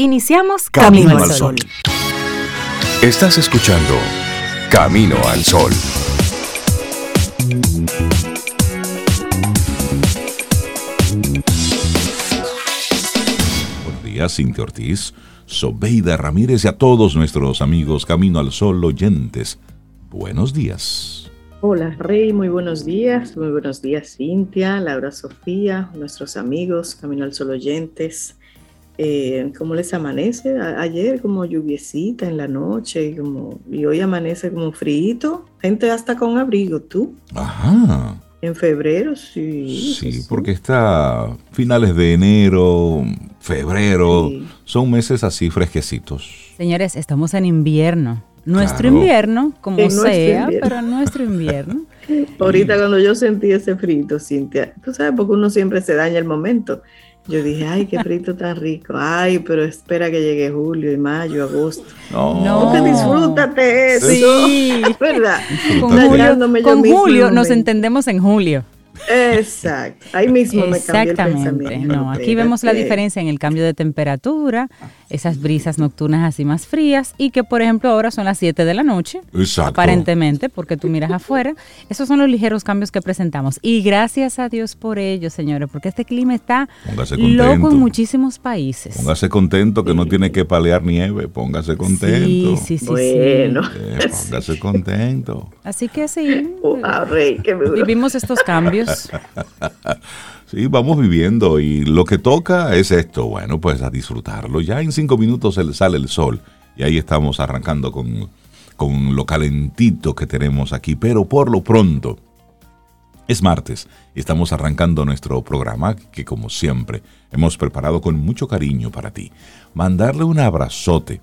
Iniciamos Camino, al Sol. Estás escuchando Camino al Sol. Buenos días, Cintia Ortiz, Sobeida Ramírez y a todos nuestros amigos Camino al Sol oyentes. Buenos días. Hola Rey, muy buenos días. Muy buenos días Cintia, Laura Sofía, nuestros amigos Camino al Sol oyentes. Eh, ¿Cómo les amanece? ayer como lluviecita en la noche como, y hoy amanece como frío. Gente hasta con abrigo, ¿tú? Ajá. En febrero, sí. Sí, porque está finales de enero, febrero, son meses así fresquecitos. Señores, estamos en invierno. Nuestro invierno, como sea, pero nuestro invierno. Ahorita cuando yo sentí ese frito, Cintia, tú sabes, porque uno siempre se daña el momento. Yo dije, ay, qué frito tan rico. Ay, pero espera que llegue julio y mayo, agosto. No. no. disfrútate eso. Sí. ¿Verdad? Con Julio, con Julio nos entendemos en julio. Exacto, ahí mismo me cambió el pensamiento. No, aquí vemos la diferencia en el cambio de temperatura, esas brisas nocturnas así más frías y que por ejemplo ahora son las 7 de la noche, Exacto. aparentemente, porque tú miras afuera. Esos son los ligeros cambios que presentamos y gracias a Dios por ello, señores, porque este clima está loco en muchísimos países. Póngase contento que no tiene que palear nieve, póngase contento. Sí, sí, sí. Bueno. Eh, póngase contento. Así que sí. rey, vivimos estos cambios. Sí, vamos viviendo y lo que toca es esto, bueno, pues a disfrutarlo. Ya en cinco minutos sale el sol y ahí estamos arrancando con, con lo calentito que tenemos aquí, pero por lo pronto es martes y estamos arrancando nuestro programa que como siempre hemos preparado con mucho cariño para ti. Mandarle un abrazote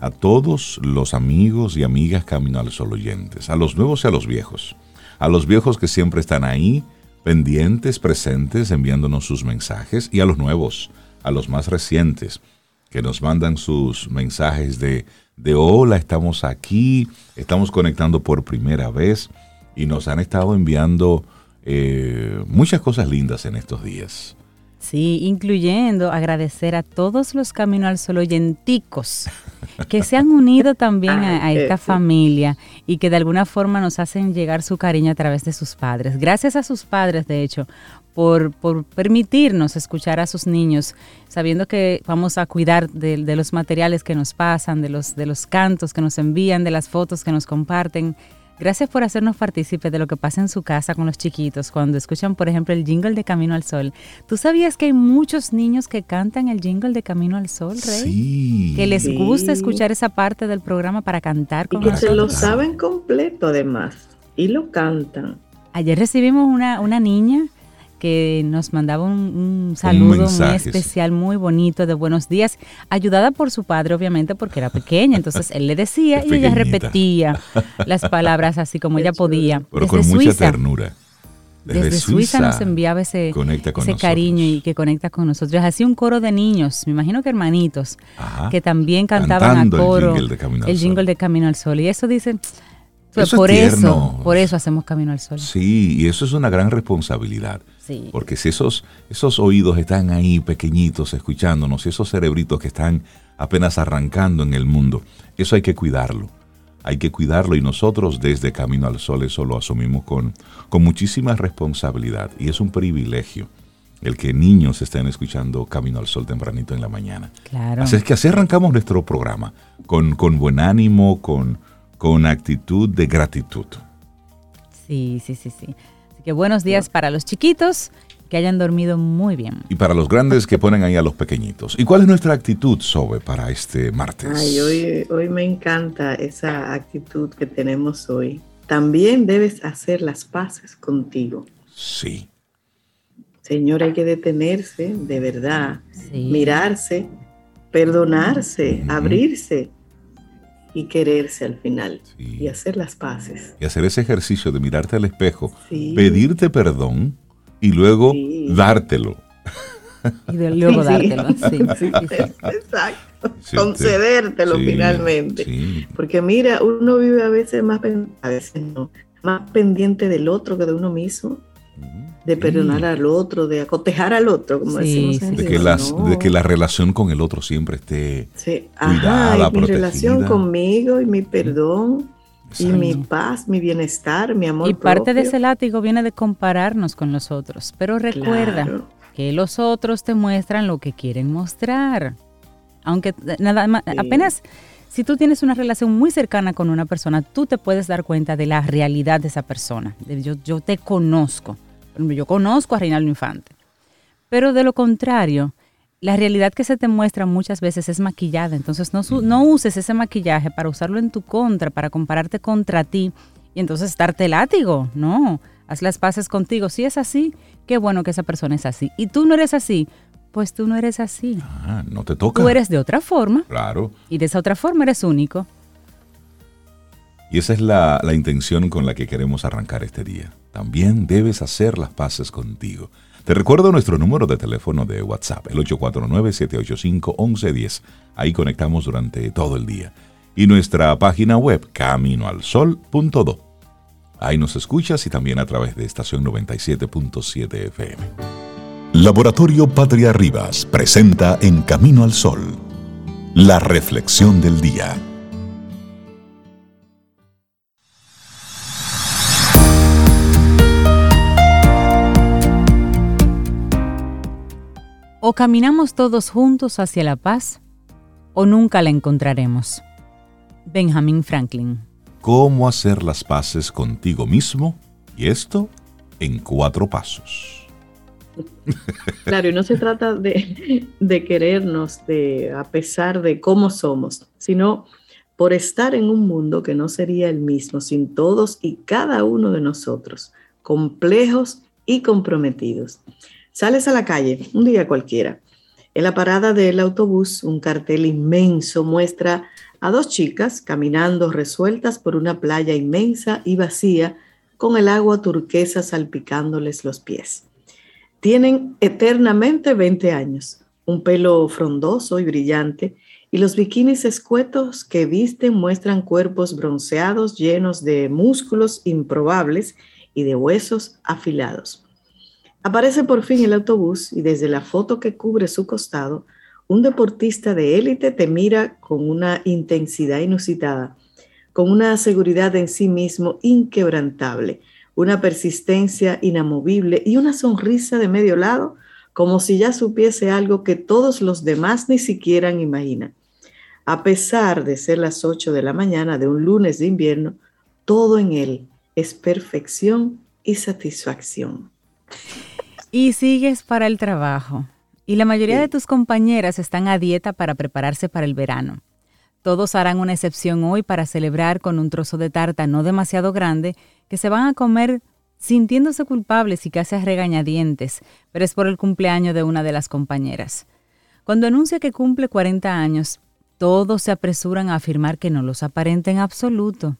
a todos los amigos y amigas Camino al Sol oyentes, a los nuevos y a los viejos, a los viejos que siempre están ahí, pendientes, presentes, enviándonos sus mensajes, y a los nuevos, a los más recientes, que nos mandan sus mensajes de, de hola, estamos aquí, estamos conectando por primera vez, y nos han estado enviando eh, muchas cosas lindas en estos días. Sí, incluyendo agradecer a todos los Camino al Sol oyenticos que se han unido también a, esta familia y que de alguna forma nos hacen llegar su cariño a través de sus padres. Gracias a sus padres, de hecho, por, por permitirnos escuchar a sus niños, sabiendo que vamos a cuidar de, de los materiales que nos pasan, de los, de los cantos que nos envían, de las fotos que nos comparten Gracias por hacernos partícipes de lo que pasa en su casa con los chiquitos cuando escuchan, por ejemplo, el jingle de Camino al Sol. ¿Tú sabías que hay muchos niños que cantan el jingle de Camino al Sol, Rey? Sí. Que les gusta escuchar esa parte del programa para cantar con Y que se lo saben completo además y lo cantan. Ayer recibimos una, una niña que nos mandaba un, saludo muy especial, muy bonito, de buenos días, ayudada por su padre, obviamente, porque era pequeña. Entonces él le decía y ella repetía las palabras así como ella podía. Pero con mucha ternura. Desde, Suiza, nos enviaba ese, ese cariño y que conecta con nosotros. Así un coro de niños, me imagino que hermanitos, que también cantaban a coro el jingle de Camino al Sol. Y eso dicen, por eso, por eso hacemos Camino al Sol. Sí, y eso es una gran responsabilidad. Sí. Porque si esos, esos oídos están ahí pequeñitos escuchándonos, esos cerebritos que están apenas arrancando en el mundo, eso hay que cuidarlo. Hay que cuidarlo y nosotros desde Camino al Sol eso lo asumimos con, con muchísima responsabilidad y es un privilegio el que niños estén escuchando Camino al Sol tempranito en la mañana. Claro. Así es que así arrancamos nuestro programa, con, con buen ánimo, con, con actitud de gratitud. Sí, sí, sí, sí. Así que buenos días para los chiquitos, que hayan dormido muy bien. Y para los grandes que ponen ahí a los pequeñitos. ¿Y cuál es nuestra actitud, Sobe, para este martes? Ay, hoy, hoy me encanta esa actitud que tenemos hoy. También debes hacer las paces contigo. Sí. Señor, hay que detenerse, de verdad, mirarse, perdonarse, abrirse y quererse al final y hacer las paces. Y hacer ese ejercicio de mirarte al espejo, pedirte perdón y luego dártelo. Y luego dártelo, Exacto. Concedértelo finalmente. Porque mira, uno vive a veces más, a veces no, más pendiente del otro que de uno mismo. De perdonar al otro, de acotejar al otro, como decimos de que, de que la relación con el otro siempre esté sí. cuidada, mi relación conmigo y mi perdón y mi paz, mi bienestar, mi amor. Y parte de ese látigo viene de compararnos con los otros, pero recuerda que los otros te muestran lo que quieren mostrar. Aunque nada más, apenas si tú tienes una relación muy cercana con una persona, tú te puedes dar cuenta de la realidad de esa persona. Yo, yo te conozco yo conozco a Reinaldo Infante. Pero de lo contrario, la realidad que se te muestra muchas veces es maquillada. Entonces no, no uses ese maquillaje para usarlo en tu contra, para compararte contra ti y entonces darte látigo. No, haz las paces contigo. Si es así, qué bueno que esa persona es así. Y tú no eres así, pues tú no eres así. Ah, no te toca. Tú eres de otra forma. Claro. Y de esa otra forma eres único. Y esa es la, la intención con la que queremos arrancar este día también debes hacer las paces contigo. Te recuerdo nuestro número de teléfono de WhatsApp, el 849-785-1110. Ahí conectamos durante todo el día. Y nuestra página web, caminoalsol.do. Ahí nos escuchas y también a través de estación 97.7 FM. Laboratorio Patria Rivas presenta En Camino al Sol, la reflexión del día. O caminamos todos juntos hacia la paz o nunca la encontraremos. Benjamin Franklin. ¿Cómo hacer las paces contigo mismo? Y esto en cuatro pasos. Claro, y no se trata de, de querernos de, a pesar de cómo somos, sino por estar en un mundo que no sería el mismo sin todos y cada uno de nosotros, complejos y comprometidos. Sales a la calle un día cualquiera. En la parada del autobús, un cartel inmenso muestra a dos chicas caminando resueltas por una playa inmensa y vacía con el agua turquesa salpicándoles los pies. Tienen eternamente 20 años, un pelo frondoso y brillante, y los bikinis escuetos que visten muestran cuerpos bronceados llenos de músculos improbables y de huesos afilados. Aparece por fin el autobús y desde la foto que cubre su costado, un deportista de élite te mira con una intensidad inusitada, con una seguridad en sí mismo inquebrantable, una persistencia inamovible y una sonrisa de medio lado, como si ya supiese algo que todos los demás ni siquiera imaginan. A pesar de ser las 8 de la mañana de un lunes de invierno, todo en él es perfección y satisfacción y sigues para el trabajo. Y la mayoría de tus compañeras están a dieta para prepararse para el verano. Todos harán una excepción hoy para celebrar con un trozo de tarta no demasiado grande que se van a comer sintiéndose culpables y casi a regañadientes, pero es por el cumpleaños de una de las compañeras. Cuando anuncia que cumple 40 años, todos se apresuran a afirmar que no los aparenta en absoluto.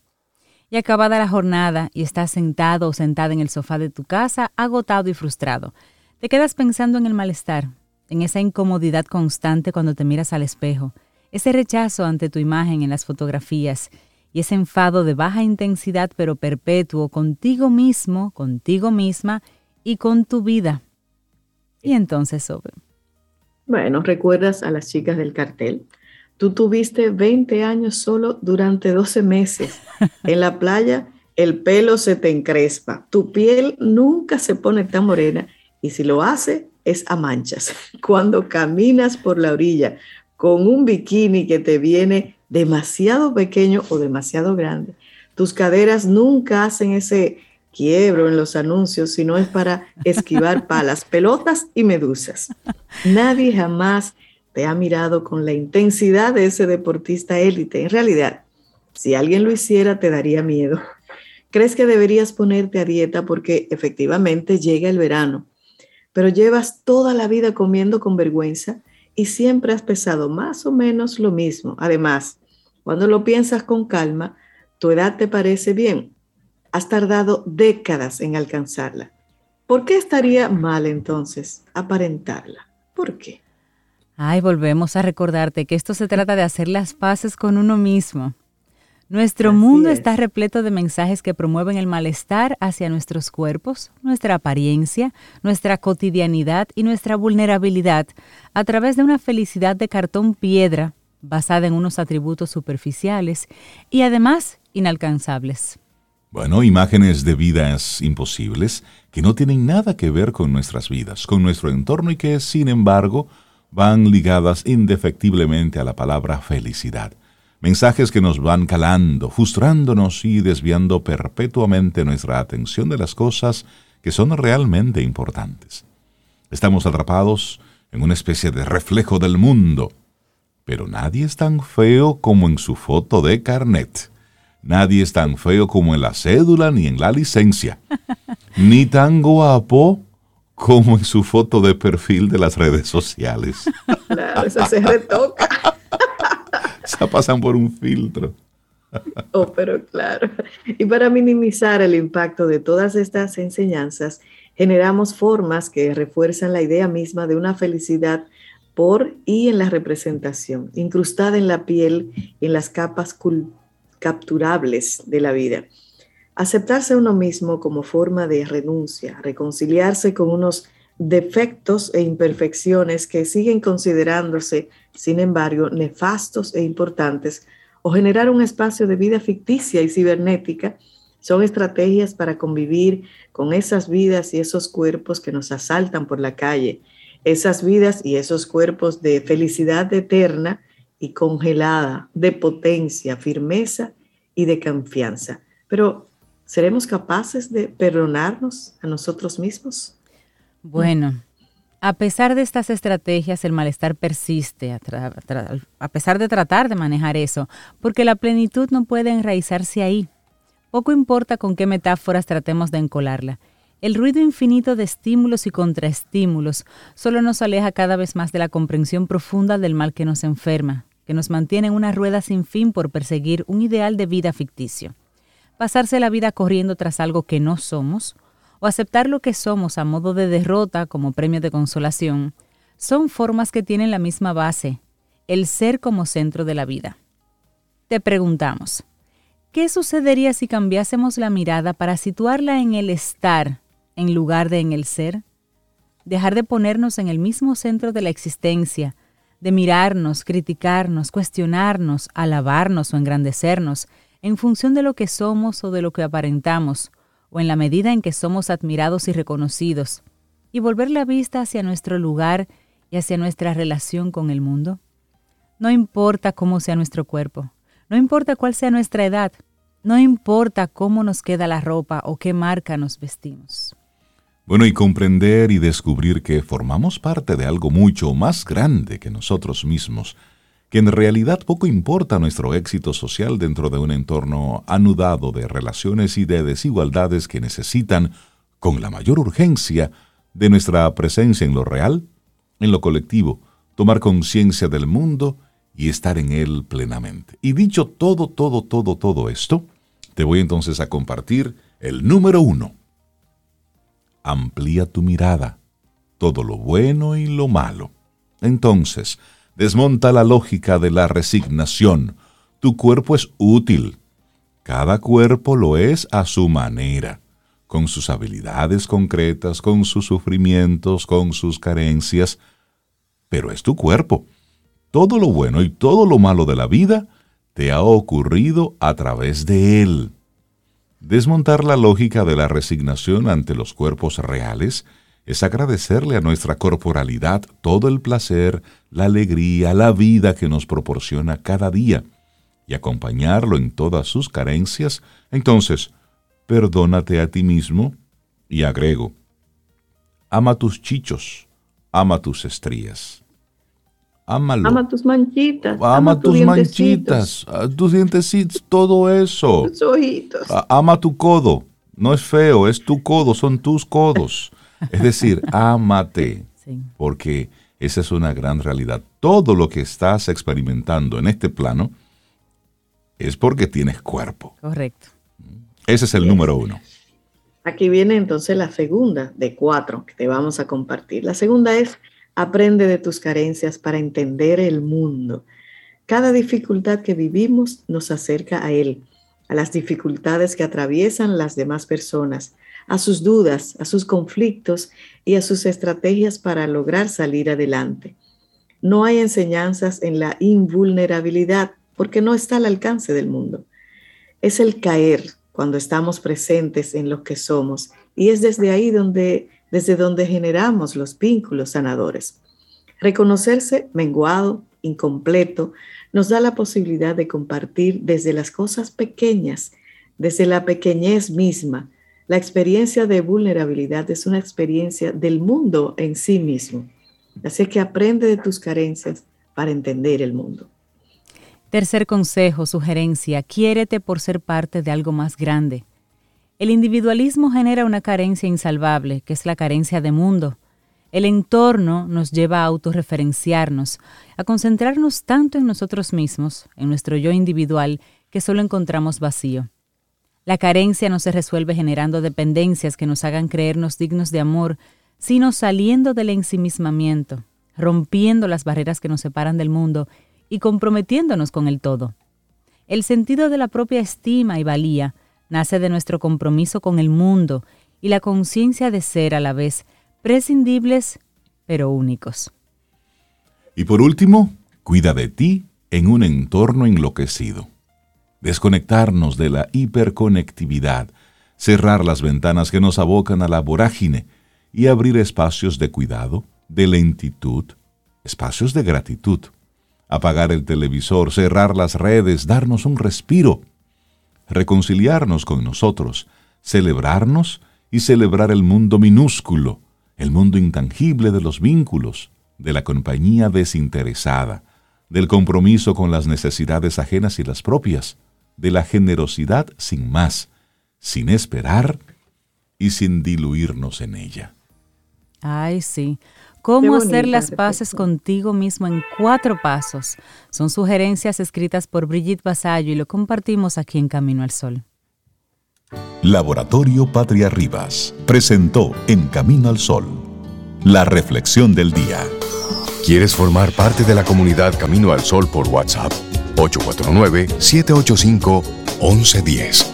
Y acabada la jornada y estás sentado o sentada en el sofá de tu casa, agotado y frustrado, te quedas pensando en el malestar, en esa incomodidad constante cuando te miras al espejo, ese rechazo ante tu imagen en las fotografías y ese enfado de baja intensidad pero perpetuo contigo mismo, contigo misma y con tu vida. Y entonces, Sobe. Bueno, ¿recuerdas a las chicas del cartel? Tú tuviste 20 años solo durante 12 meses. En la playa el pelo se te encrespa, tu piel nunca se pone tan morena y si lo hace es a manchas. Cuando caminas por la orilla con un bikini que te viene demasiado pequeño o demasiado grande, tus caderas nunca hacen ese quiebro en los anuncios, sino es para esquivar palas, pelotas y medusas. Nadie jamás te ha mirado con la intensidad de ese deportista élite. En realidad, si alguien lo hiciera, te daría miedo. ¿Crees que deberías ponerte a dieta porque efectivamente llega el verano, pero llevas toda la vida comiendo con vergüenza y siempre has pesado más o menos lo mismo? Además, cuando lo piensas con calma, tu edad te parece bien. Has tardado décadas en alcanzarla. ¿Por qué estaría mal entonces aparentarla? ¿Por qué? Ay, volvemos a recordarte que esto se trata de hacer las paces con uno mismo. Nuestro mundo está repleto de mensajes que promueven el malestar hacia nuestros cuerpos, nuestra apariencia, nuestra cotidianidad y nuestra vulnerabilidad a través de una felicidad de cartón piedra basada en unos atributos superficiales y además inalcanzables. Bueno, imágenes de vidas imposibles que no tienen nada que ver con nuestras vidas, con nuestro entorno y que, sin embargo, van ligadas indefectiblemente a la palabra felicidad. Mensajes que nos van calando, frustrándonos y desviando perpetuamente nuestra atención de las cosas que son realmente importantes. Estamos atrapados en una especie de reflejo del mundo, pero nadie es tan feo como en su foto de carnet. Nadie es tan feo como en la cédula ni en la licencia. ni tan guapo como en su foto de perfil de las redes sociales. Claro, eso se retoca. se pasan por un filtro. Oh, pero claro. Y para minimizar el impacto de todas estas enseñanzas, generamos formas que refuerzan la idea misma de una felicidad por y en la representación, incrustada en la piel, en las capas capturables de la vida. Aceptarse uno mismo como forma de renuncia, reconciliarse con unos defectos e imperfecciones que siguen considerándose, sin embargo, nefastos e importantes, o generar un espacio de vida ficticia y cibernética, son estrategias para convivir con esas vidas y esos cuerpos que nos asaltan por la calle, esas vidas y esos cuerpos de felicidad eterna y congelada, de potencia, firmeza y de confianza. Pero, ¿seremos capaces de perdonarnos a nosotros mismos? Bueno, a pesar de estas estrategias, el malestar persiste, a, pesar de tratar de manejar eso, porque la plenitud no puede enraizarse ahí. Poco importa con qué metáforas tratemos de encolarla. El ruido infinito de estímulos y contraestímulos solo nos aleja cada vez más de la comprensión profunda del mal que nos enferma, que nos mantiene en una rueda sin fin por perseguir un ideal de vida ficticio. Pasarse la vida corriendo tras algo que no somos, o aceptar lo que somos a modo de derrota como premio de consolación, son formas que tienen la misma base, el ser como centro de la vida. Te preguntamos, ¿qué sucedería si cambiásemos la mirada para situarla en el estar en lugar de en el ser? Dejar de ponernos en el mismo centro de la existencia, de mirarnos, criticarnos, cuestionarnos, alabarnos o engrandecernos en función de lo que somos o de lo que aparentamos, o en la medida en que somos admirados y reconocidos, y volver la vista hacia nuestro lugar y hacia nuestra relación con el mundo? No importa cómo sea nuestro cuerpo, no importa cuál sea nuestra edad, no importa cómo nos queda la ropa o qué marca nos vestimos. Bueno, y comprender y descubrir que formamos parte de algo mucho más grande que nosotros mismos, que en realidad poco importa nuestro éxito social dentro de un entorno anudado de relaciones y de desigualdades que necesitan, con la mayor urgencia, de nuestra presencia en lo real, en lo colectivo, tomar conciencia del mundo y estar en él plenamente. Y dicho todo, todo, todo, todo esto, te voy entonces a compartir el número uno. Amplía tu mirada, todo lo bueno y lo malo. Entonces, desmonta la lógica de la resignación. Tu cuerpo es útil. Cada cuerpo lo es a su manera, con sus habilidades concretas, con sus sufrimientos, con sus carencias, pero es tu cuerpo. Todo lo bueno y todo lo malo de la vida te ha ocurrido a través de él. Desmontar la lógica de la resignación ante los cuerpos reales es agradecerle a nuestra corporalidad todo el placer, la alegría, la vida que nos proporciona cada día y acompañarlo en todas sus carencias, entonces, perdónate a ti mismo y agrego, ama tus chichos, ama tus estrías. Ámalo. Ama tus manchitas. Ama, tus manchitas, tus dientecitos, todo eso. Tus ojitos. Ama tu codo. No es feo, es tu codo, son tus codos. Es decir, ámate, porque esa es una gran realidad. Todo lo que estás experimentando en este plano es porque tienes cuerpo. Correcto. Ese es el número uno. Aquí viene entonces la segunda de cuatro que te vamos a compartir. La segunda es aprende de tus carencias para entender el mundo. Cada dificultad que vivimos nos acerca a Él, a las dificultades que atraviesan las demás personas, a sus dudas, a sus conflictos y a sus estrategias para lograr salir adelante. No hay enseñanzas en la invulnerabilidad porque no está al alcance del mundo. Es el caer cuando estamos presentes en lo que somos y es desde ahí donde desde donde generamos los vínculos sanadores. Reconocerse menguado, incompleto, nos da la posibilidad de compartir desde las cosas pequeñas, desde la pequeñez misma. La experiencia de vulnerabilidad es una experiencia del mundo en sí mismo. Así que aprende de tus carencias para entender el mundo. Tercer consejo, sugerencia, quiérete por ser parte de algo más grande. El individualismo genera una carencia insalvable, que es la carencia de mundo. El entorno nos lleva a autorreferenciarnos, a concentrarnos tanto en nosotros mismos, en nuestro yo individual, que solo encontramos vacío. La carencia no se resuelve generando dependencias que nos hagan creernos dignos de amor, sino saliendo del ensimismamiento, rompiendo las barreras que nos separan del mundo y comprometiéndonos con el todo. El sentido de la propia estima y valía nace de nuestro compromiso con el mundo y la conciencia de ser a la vez prescindibles pero únicos. Y por último, cuida de ti en un entorno enloquecido. Desconectarnos de la hiperconectividad, cerrar las ventanas que nos abocan a la vorágine y abrir espacios de cuidado, de lentitud, espacios de gratitud. Apagar el televisor, cerrar las redes, darnos un respiro reconciliarnos con nosotros, celebrarnos y celebrar el mundo minúsculo, el mundo intangible de los vínculos, de la compañía desinteresada, del compromiso con las necesidades ajenas y las propias, de la generosidad sin más, sin esperar y sin diluirnos en ella. Ay, sí. ¿Cómo hacer las paces contigo mismo en cuatro pasos? Son sugerencias escritas por Brigitte Basallo y lo compartimos aquí en Camino al Sol. Laboratorio Patria Rivas presentó En Camino al Sol la reflexión del día. ¿Quieres formar parte de la comunidad Camino al Sol por WhatsApp? 849-785-1110.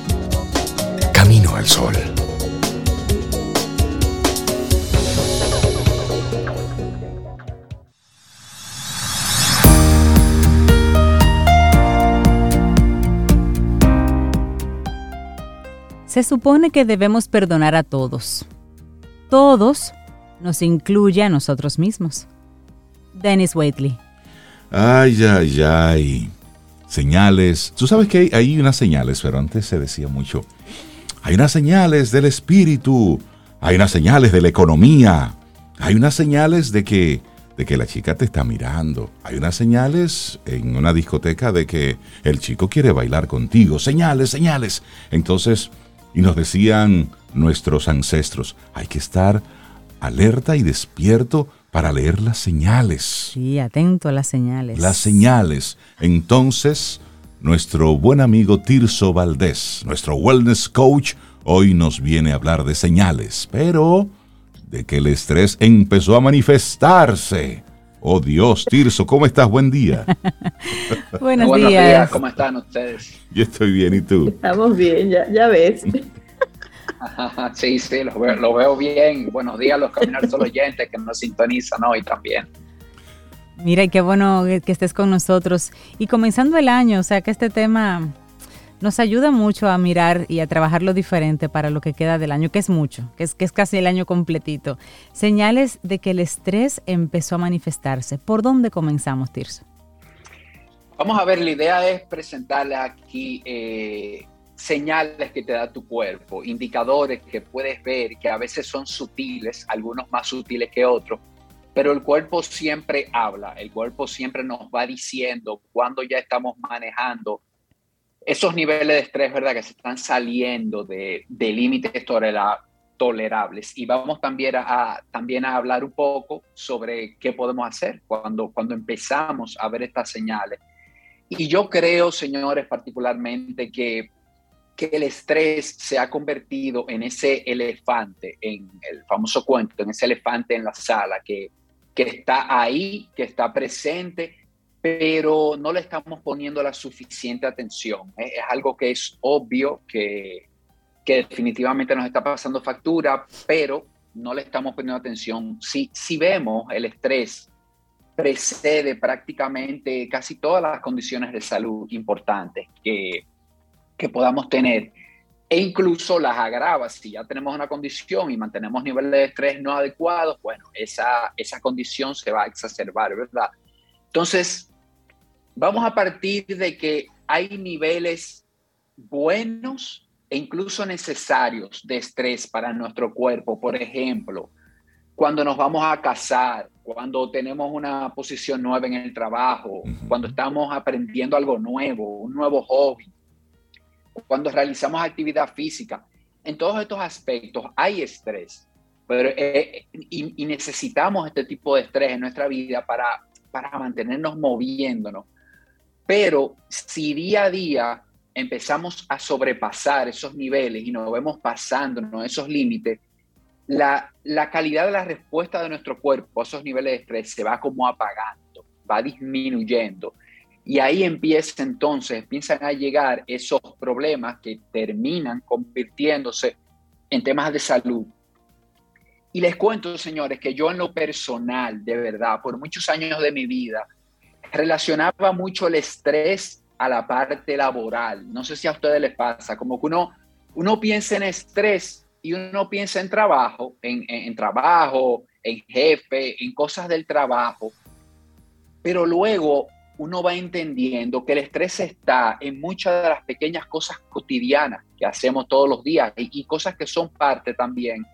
Camino al Sol. Se supone que debemos perdonar a todos. Todos nos incluye a nosotros mismos. Dennis Waitley. Ay, ay, ay. Señales. Tú sabes que hay, unas señales, pero antes se decía mucho. Hay unas señales del espíritu. Hay unas señales de la economía. Hay unas señales de que, de que la chica te está mirando. Hay unas señales en una discoteca de que el chico quiere bailar contigo. Señales, señales. Entonces, y nos decían nuestros ancestros, hay que estar alerta y despierto para leer las señales. Sí, atento a las señales. Las señales. Entonces, nuestro buen amigo Tirso Valdés, nuestro wellness coach, hoy nos viene a hablar de señales, pero de que el estrés empezó a manifestarse. Oh Dios, Tirso, ¿cómo estás? Buen día. Buenos, días. ¿Cómo están ustedes? Yo estoy bien, ¿y tú? Estamos bien, ya, ya ves. sí, sí, lo veo, bien. Buenos días los caminar solo oyentes que nos sintonizan hoy también. Mira, y qué bueno que estés con nosotros. Y comenzando el año, o sea que este tema nos ayuda mucho a mirar y a trabajar lo diferente para lo que queda del año, que es mucho, que es, que es casi el año completito. Señales de que el estrés empezó a manifestarse. ¿Por dónde comenzamos, Tirso? Vamos a ver, la idea es presentarle aquí eh, señales que te da tu cuerpo, indicadores que puedes ver, que a veces son sutiles, algunos más sutiles que otros, pero el cuerpo siempre habla, el cuerpo siempre nos va diciendo cuando ya estamos manejando esos niveles de estrés, ¿verdad? Que se están saliendo de, límites tolerables. Y vamos también a, también a hablar un poco sobre qué podemos hacer cuando, cuando empezamos a ver estas señales. Y yo creo, señores, particularmente que, que el estrés se ha convertido en ese elefante, en el famoso cuento, en ese elefante en la sala que, que está ahí, que está presente, pero no le estamos poniendo la suficiente atención. Es, algo que es obvio que, que, definitivamente nos está pasando factura, pero no le estamos poniendo atención. Si, si vemos el estrés precede prácticamente casi todas las condiciones de salud importantes que, que podamos tener e incluso las agrava. Si ya tenemos una condición y mantenemos niveles de estrés no adecuados, bueno, esa, esa condición se va a exacerbar, ¿verdad? Entonces, vamos a partir de que hay niveles buenos e incluso necesarios de estrés para nuestro cuerpo. Por ejemplo, cuando nos vamos a casar, cuando tenemos una posición nueva en el trabajo, cuando estamos aprendiendo algo nuevo, un nuevo hobby, cuando realizamos actividad física. En todos estos aspectos hay estrés, pero, eh, y, necesitamos este tipo de estrés en nuestra vida para, para mantenernos moviéndonos. Pero si día a día empezamos a sobrepasar esos niveles y nos vemos pasándonos esos límites, la, la, calidad de la respuesta de nuestro cuerpo a esos niveles de estrés se va como apagando, va disminuyendo. Y ahí empieza entonces, empiezan a llegar esos problemas que terminan convirtiéndose en temas de salud. Y les cuento, señores, que yo en lo personal, de verdad, por muchos años de mi vida, relacionaba mucho el estrés a la parte laboral. No sé si a ustedes les pasa, como que uno, uno piensa en estrés y uno piensa en trabajo, en, en trabajo, en jefe, en cosas del trabajo, pero luego uno va entendiendo que el estrés está en muchas de las pequeñas cosas cotidianas que hacemos todos los días y, cosas que son parte también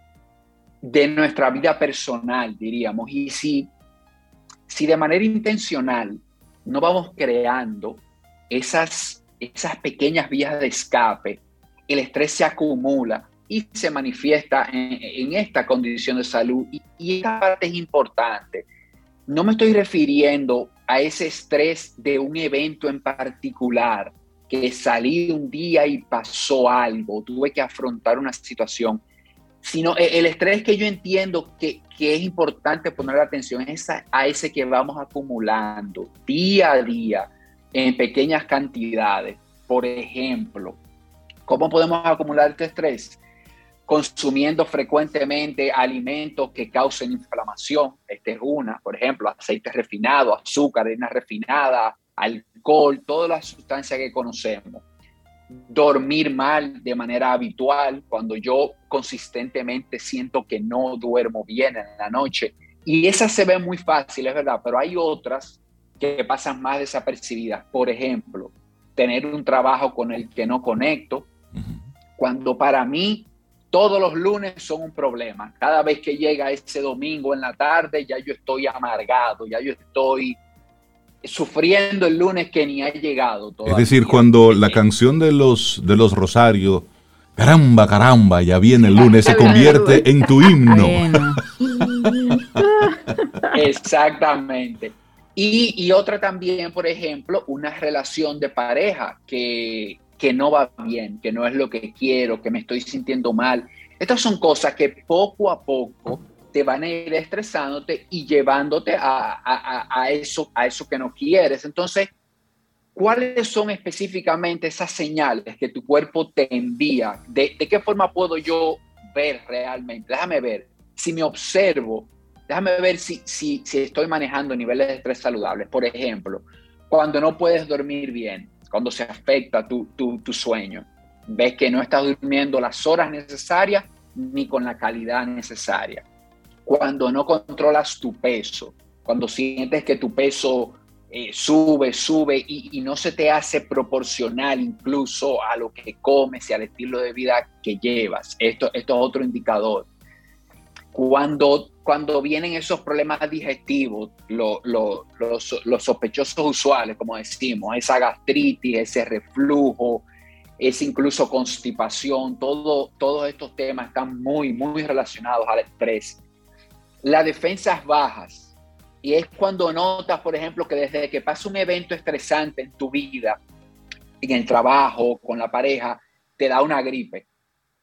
de nuestra vida personal, diríamos. Y si, si de manera intencional no vamos creando esas, esas pequeñas vías de escape, el estrés se acumula y se manifiesta en, esta condición de salud. Y, y esta parte es importante. No me estoy refiriendo a ese estrés de un evento en particular, que salí un día y pasó algo, tuve que afrontar una situación, sino e, el estrés que yo entiendo que, es importante poner atención es a, ese que vamos acumulando día a día en pequeñas cantidades. Por ejemplo, ¿cómo podemos acumular este estrés? Consumiendo frecuentemente alimentos que causen inflamación. Esta es una, por ejemplo, aceite refinado, azúcar, harina refinada, alcohol, todas las sustancias que conocemos. Dormir mal de manera habitual, cuando yo consistentemente siento que no duermo bien en la noche. Y esas se ven muy fáciles, ¿verdad? Pero hay otras que pasan más desapercibidas. Por ejemplo, tener un trabajo con el que no conecto, cuando para mí todos los lunes son un problema. Cada vez que llega ese domingo en la tarde, ya yo estoy amargado, ya yo estoy sufriendo el lunes que ni ha llegado. Es decir, cuando la canción de los, de los Rosarios, caramba, caramba, ya viene el lunes, se convierte en tu himno. Exactamente. Y, y, otra también, por ejemplo, una relación de pareja que, que no va bien, que no es lo que quiero, que me estoy sintiendo mal. Estas son cosas que poco a poco te van a ir estresándote y llevándote a, eso, a eso que no quieres. Entonces, ¿cuáles son específicamente esas señales que tu cuerpo te envía? ¿De, qué forma puedo yo ver realmente? Déjame ver. Si me observo, déjame ver si, si, si estoy manejando niveles de estrés saludables. Por ejemplo, cuando no puedes dormir bien, cuando se afecta tu, tu, sueño. Ves que no estás durmiendo las horas necesarias ni con la calidad necesaria. Cuando no controlas tu peso, cuando sientes que tu peso eh, sube, sube y, no se te hace proporcional incluso a lo que comes y al estilo de vida que llevas. Esto, esto es otro indicador. Cuando cuando vienen esos problemas digestivos, los, sospechosos usuales, como decimos, esa gastritis, ese reflujo, es incluso constipación, todo, todos estos temas están muy, muy relacionados al estrés. Las defensas bajas, y es cuando notas, por ejemplo, que desde que pasa un evento estresante en tu vida, en el trabajo, con la pareja, te da una gripe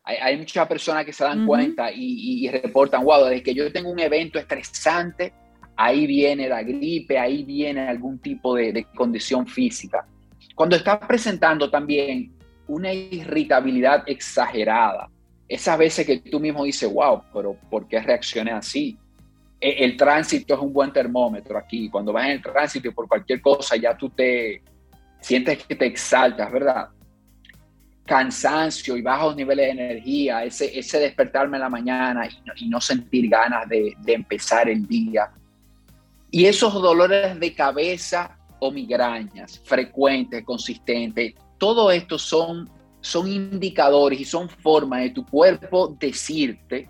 hay, muchas personas que se dan cuenta y, reportan, wow, desde que yo tengo un evento estresante, ahí viene la gripe, ahí viene algún tipo de, de condición física. Cuando estás presentando también una irritabilidad exagerada, esas veces que tú mismo dices, wow, pero ¿por qué reaccioné así? E, el, tránsito es un buen termómetro aquí. Cuando vas en el tránsito y por cualquier cosa ya tú te sientes que te exaltas, ¿verdad? Cansancio y bajos niveles de energía, ese, ese despertarme en la mañana y no, sentir ganas de, de empezar el día. Y esos dolores de cabeza o migrañas frecuentes, consistentes, todo esto son, son indicadores y son formas de tu cuerpo decirte,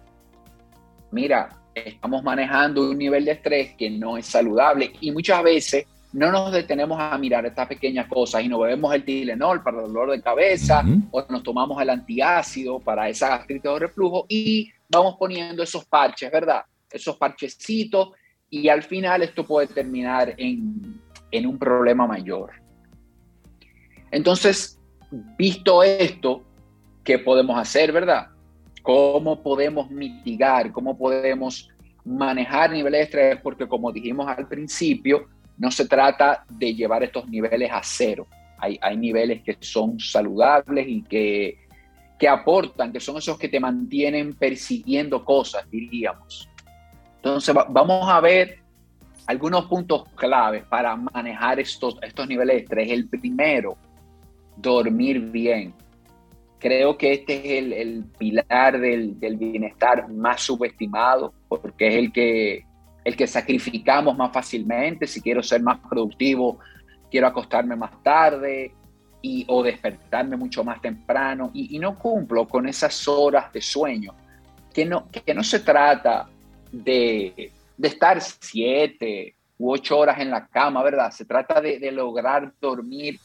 mira, estamos manejando un nivel de estrés que no es saludable y muchas veces no nos detenemos a mirar estas pequeñas cosas y nos bebemos el Tilenol para el dolor de cabeza o nos tomamos el antiácido para esa gastritis o reflujo y vamos poniendo esos parches, ¿verdad? Esos parchecitos y al final esto puede terminar en, en un problema mayor. Entonces, visto esto, ¿qué podemos hacer, verdad? ¿Cómo podemos mitigar? ¿Cómo podemos manejar niveles de estrés? Porque como dijimos al principio, no se trata de llevar estos niveles a cero. Hay, niveles que son saludables y que, que aportan, que son esos que te mantienen persiguiendo cosas, diríamos. Entonces, vamos a ver algunos puntos claves para manejar estos, estos niveles de estrés. El primero, dormir bien. Creo que este es el, pilar del, bienestar más subestimado porque es el que, el que sacrificamos más fácilmente. Si quiero ser más productivo, quiero acostarme más tarde y, o despertarme mucho más temprano y, no cumplo con esas horas de sueño. Que no, que no se trata de, de estar siete u ocho horas en la cama, ¿verdad? Se trata de, de lograr dormir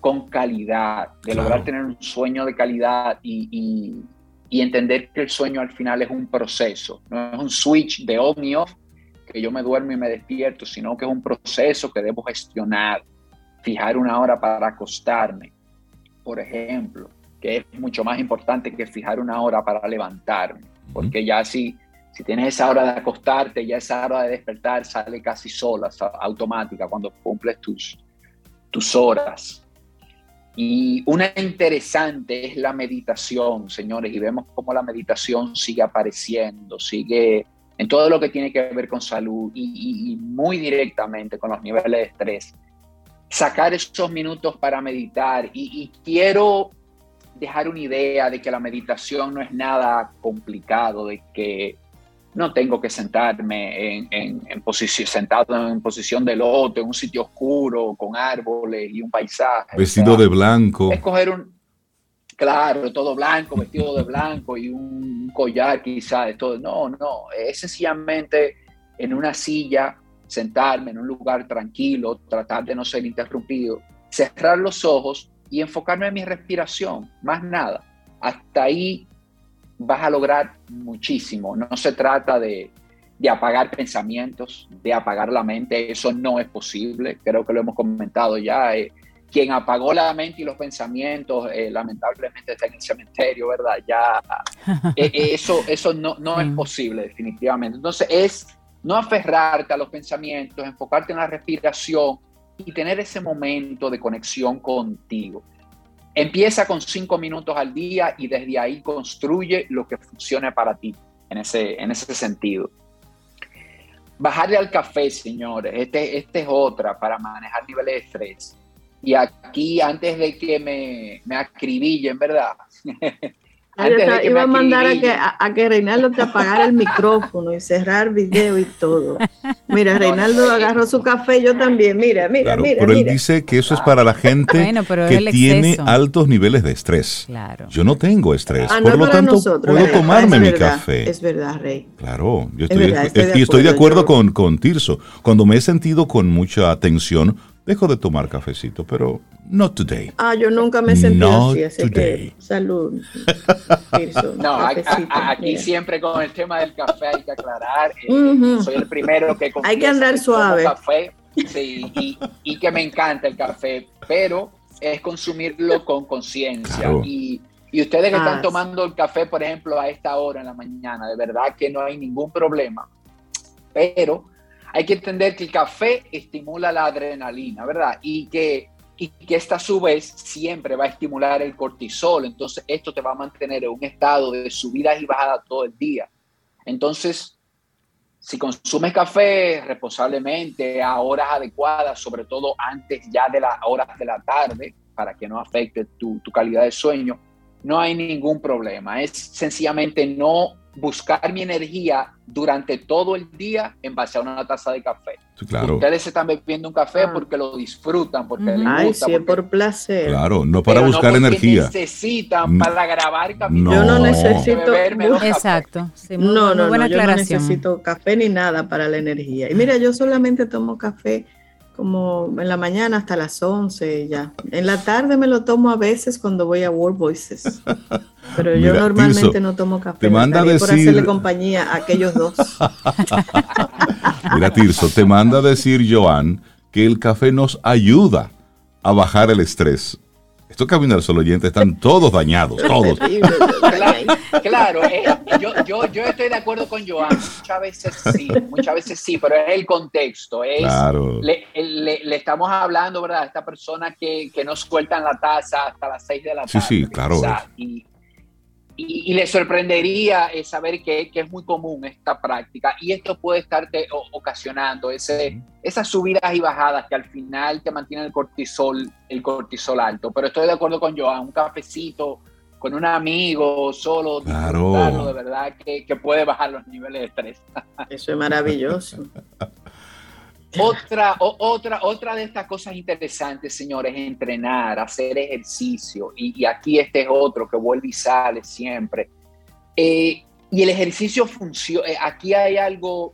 con calidad, de lograr tener un sueño de calidad y, entender que el sueño al final es un proceso, no es un switch de on y off, que yo me duermo y me despierto, sino que es un proceso que debo gestionar, fijar una hora para acostarme, por ejemplo, que es mucho más importante que fijar una hora para levantarme, porque ya si, si tienes esa hora de acostarte, ya esa hora de despertar sale casi sola, automática, cuando cumples tus, tus horas. Y una interesante es la meditación, señores, y vemos cómo la meditación sigue apareciendo, sigue en todo lo que tiene que ver con salud y, muy directamente con los niveles de estrés. Sacar esos minutos para meditar y, y quiero dejar una idea de que la meditación no es nada complicado, de que no tengo que sentarme en, en, posición, sentado en posición de loto, en un sitio oscuro, con árboles y un paisaje. Vestido de blanco. Escoger un, claro, todo blanco, vestido de blanco y un collar quizás de todo. No, no, es sencillamente en una silla, sentarme en un lugar tranquilo, tratar de no ser interrumpido, cerrar los ojos y enfocarme en mi respiración, más nada. Hasta ahí vas a lograr muchísimo. No se trata de, apagar pensamientos, de apagar la mente, eso no es posible, creo que lo hemos comentado ya. Eh, quien apagó la mente y los pensamientos, eh, lamentablemente está en el cementerio, ¿verdad? Ya eh, eso, eso no, no es posible definitivamente. Entonces es no aferrarte a los pensamientos, enfocarte en la respiración y tener ese momento de conexión contigo. Empieza con cinco minutos al día y desde ahí construye lo que funcione para ti en ese, en ese sentido. Bajarle al café, señores. Este, este es otra para manejar niveles de estrés. Y aquí, antes de que me, me acribillen, ¿verdad? iba a mandar a que, a, que Reinaldo te apagara el micrófono y cerrar video y todo. Mira, Reinaldo agarró su café, yo también. Mira, mira, mira. Pero él dice que eso es para la gente que tiene altos niveles de estrés. Claro. Yo no tengo estrés, ah, por lo tanto puedo tomarme mi café. Es verdad, Rey. Claro, yo estoy, y estoy de acuerdo con, con Tirso. Cuando me he sentido con mucha atención, dejo de tomar cafecito, pero not today. Ah, yo nunca me sentí así, así que salud. no, aquí siempre con el tema del café hay que aclarar. Eh, soy el primero que Hay que andar suave. Café, sí, y, y, que me encanta el café, pero es consumirlo con conciencia. Y, y, ustedes que están tomando el café, por ejemplo, a esta hora en la mañana, de verdad que no hay ningún problema. Pero hay que entender que el café estimula la adrenalina, ¿verdad? Y que, y que esta a su vez siempre va a estimular el cortisol. Entonces, esto te va a mantener en un estado de subidas y bajadas todo el día. Entonces, si consumes café responsablemente a horas adecuadas, sobre todo antes ya de las horas de la tarde, para que no afecte tu, tu calidad de sueño, no hay ningún problema. Es sencillamente no buscar mi energía durante todo el día en base a una taza de café. claro. Ustedes están bebiendo un café ah. porque lo disfrutan, porque les Ay, gusta. Sí, por placer. Claro, no para buscar no energía. necesitan para grabar capítulos. Yo no necesito. Exacto. Sí, no, no, no, yo no necesito café ni nada para la energía. Y mira, yo solamente tomo café como en la mañana hasta las 11 ya. En la tarde me lo tomo a veces cuando voy a World Voices. Pero yo normalmente no tomo café. Te manda a decir... por hacerle compañía a aquellos dos. Mira, Tirso, te manda a decir Joan que el café nos ayuda a bajar el estrés. Estos caminos solo oyentes están todos dañados, todos. Claro, eh, yo, yo, yo, estoy de acuerdo con Joan. Muchas veces sí, muchas veces sí, pero es el contexto. Es, claro. le, le, estamos hablando, ¿verdad? A esta persona que, que nos sueltan la taza hasta las 6 de la tarde. Sí, sí, claro. y, y, le sorprendería eh, saber que, que, es muy común esta práctica y esto puede estarte ocasionando ese, esas subidas y bajadas que al final te mantienen el cortisol, el cortisol alto. Pero estoy de acuerdo con Joan, un cafecito con un amigo, solo, claro. de verdad que, que puede bajar los niveles de estrés. Eso es maravilloso. Otra, otra, otra de estas cosas interesantes, señores, es entrenar, hacer ejercicio. Y, aquí este es otro que vuelve y sale siempre. Eh, y el ejercicio funciona. Eh, aquí hay algo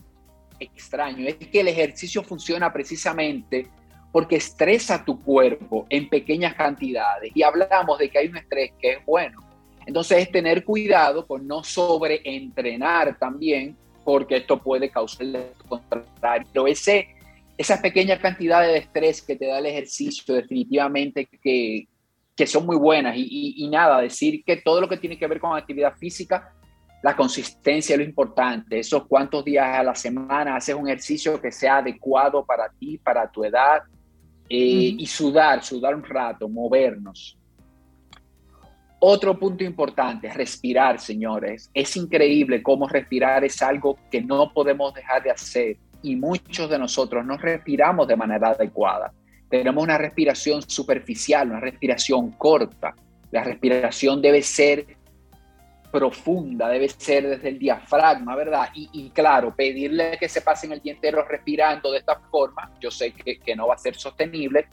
extraño: es que el ejercicio funciona precisamente porque estresa tu cuerpo en pequeñas cantidades. Y hablamos de que hay un estrés que es bueno. Entonces, es tener cuidado con no sobreentrenar también, porque esto puede causar el contrario. Ese esas pequeñas cantidades de estrés que te da el ejercicio definitivamente que, que son muy buenas y, y, nada, decir que todo lo que tiene que ver con actividad física, la consistencia es lo importante, esos cuantos días a la semana haces un ejercicio que sea adecuado para ti, para tu edad eh, y sudar, sudar un rato, movernos. Otro punto importante, respirar, señores. Es increíble cómo respirar es algo que no podemos dejar de hacer y muchos de nosotros no respiramos de manera adecuada. Tenemos una respiración superficial, una respiración corta. La respiración debe ser profunda, debe ser desde el diafragma, ¿verdad? Y, claro, pedirle que se pasen el día entero respirando de esta forma, yo sé que, no va a ser sostenible,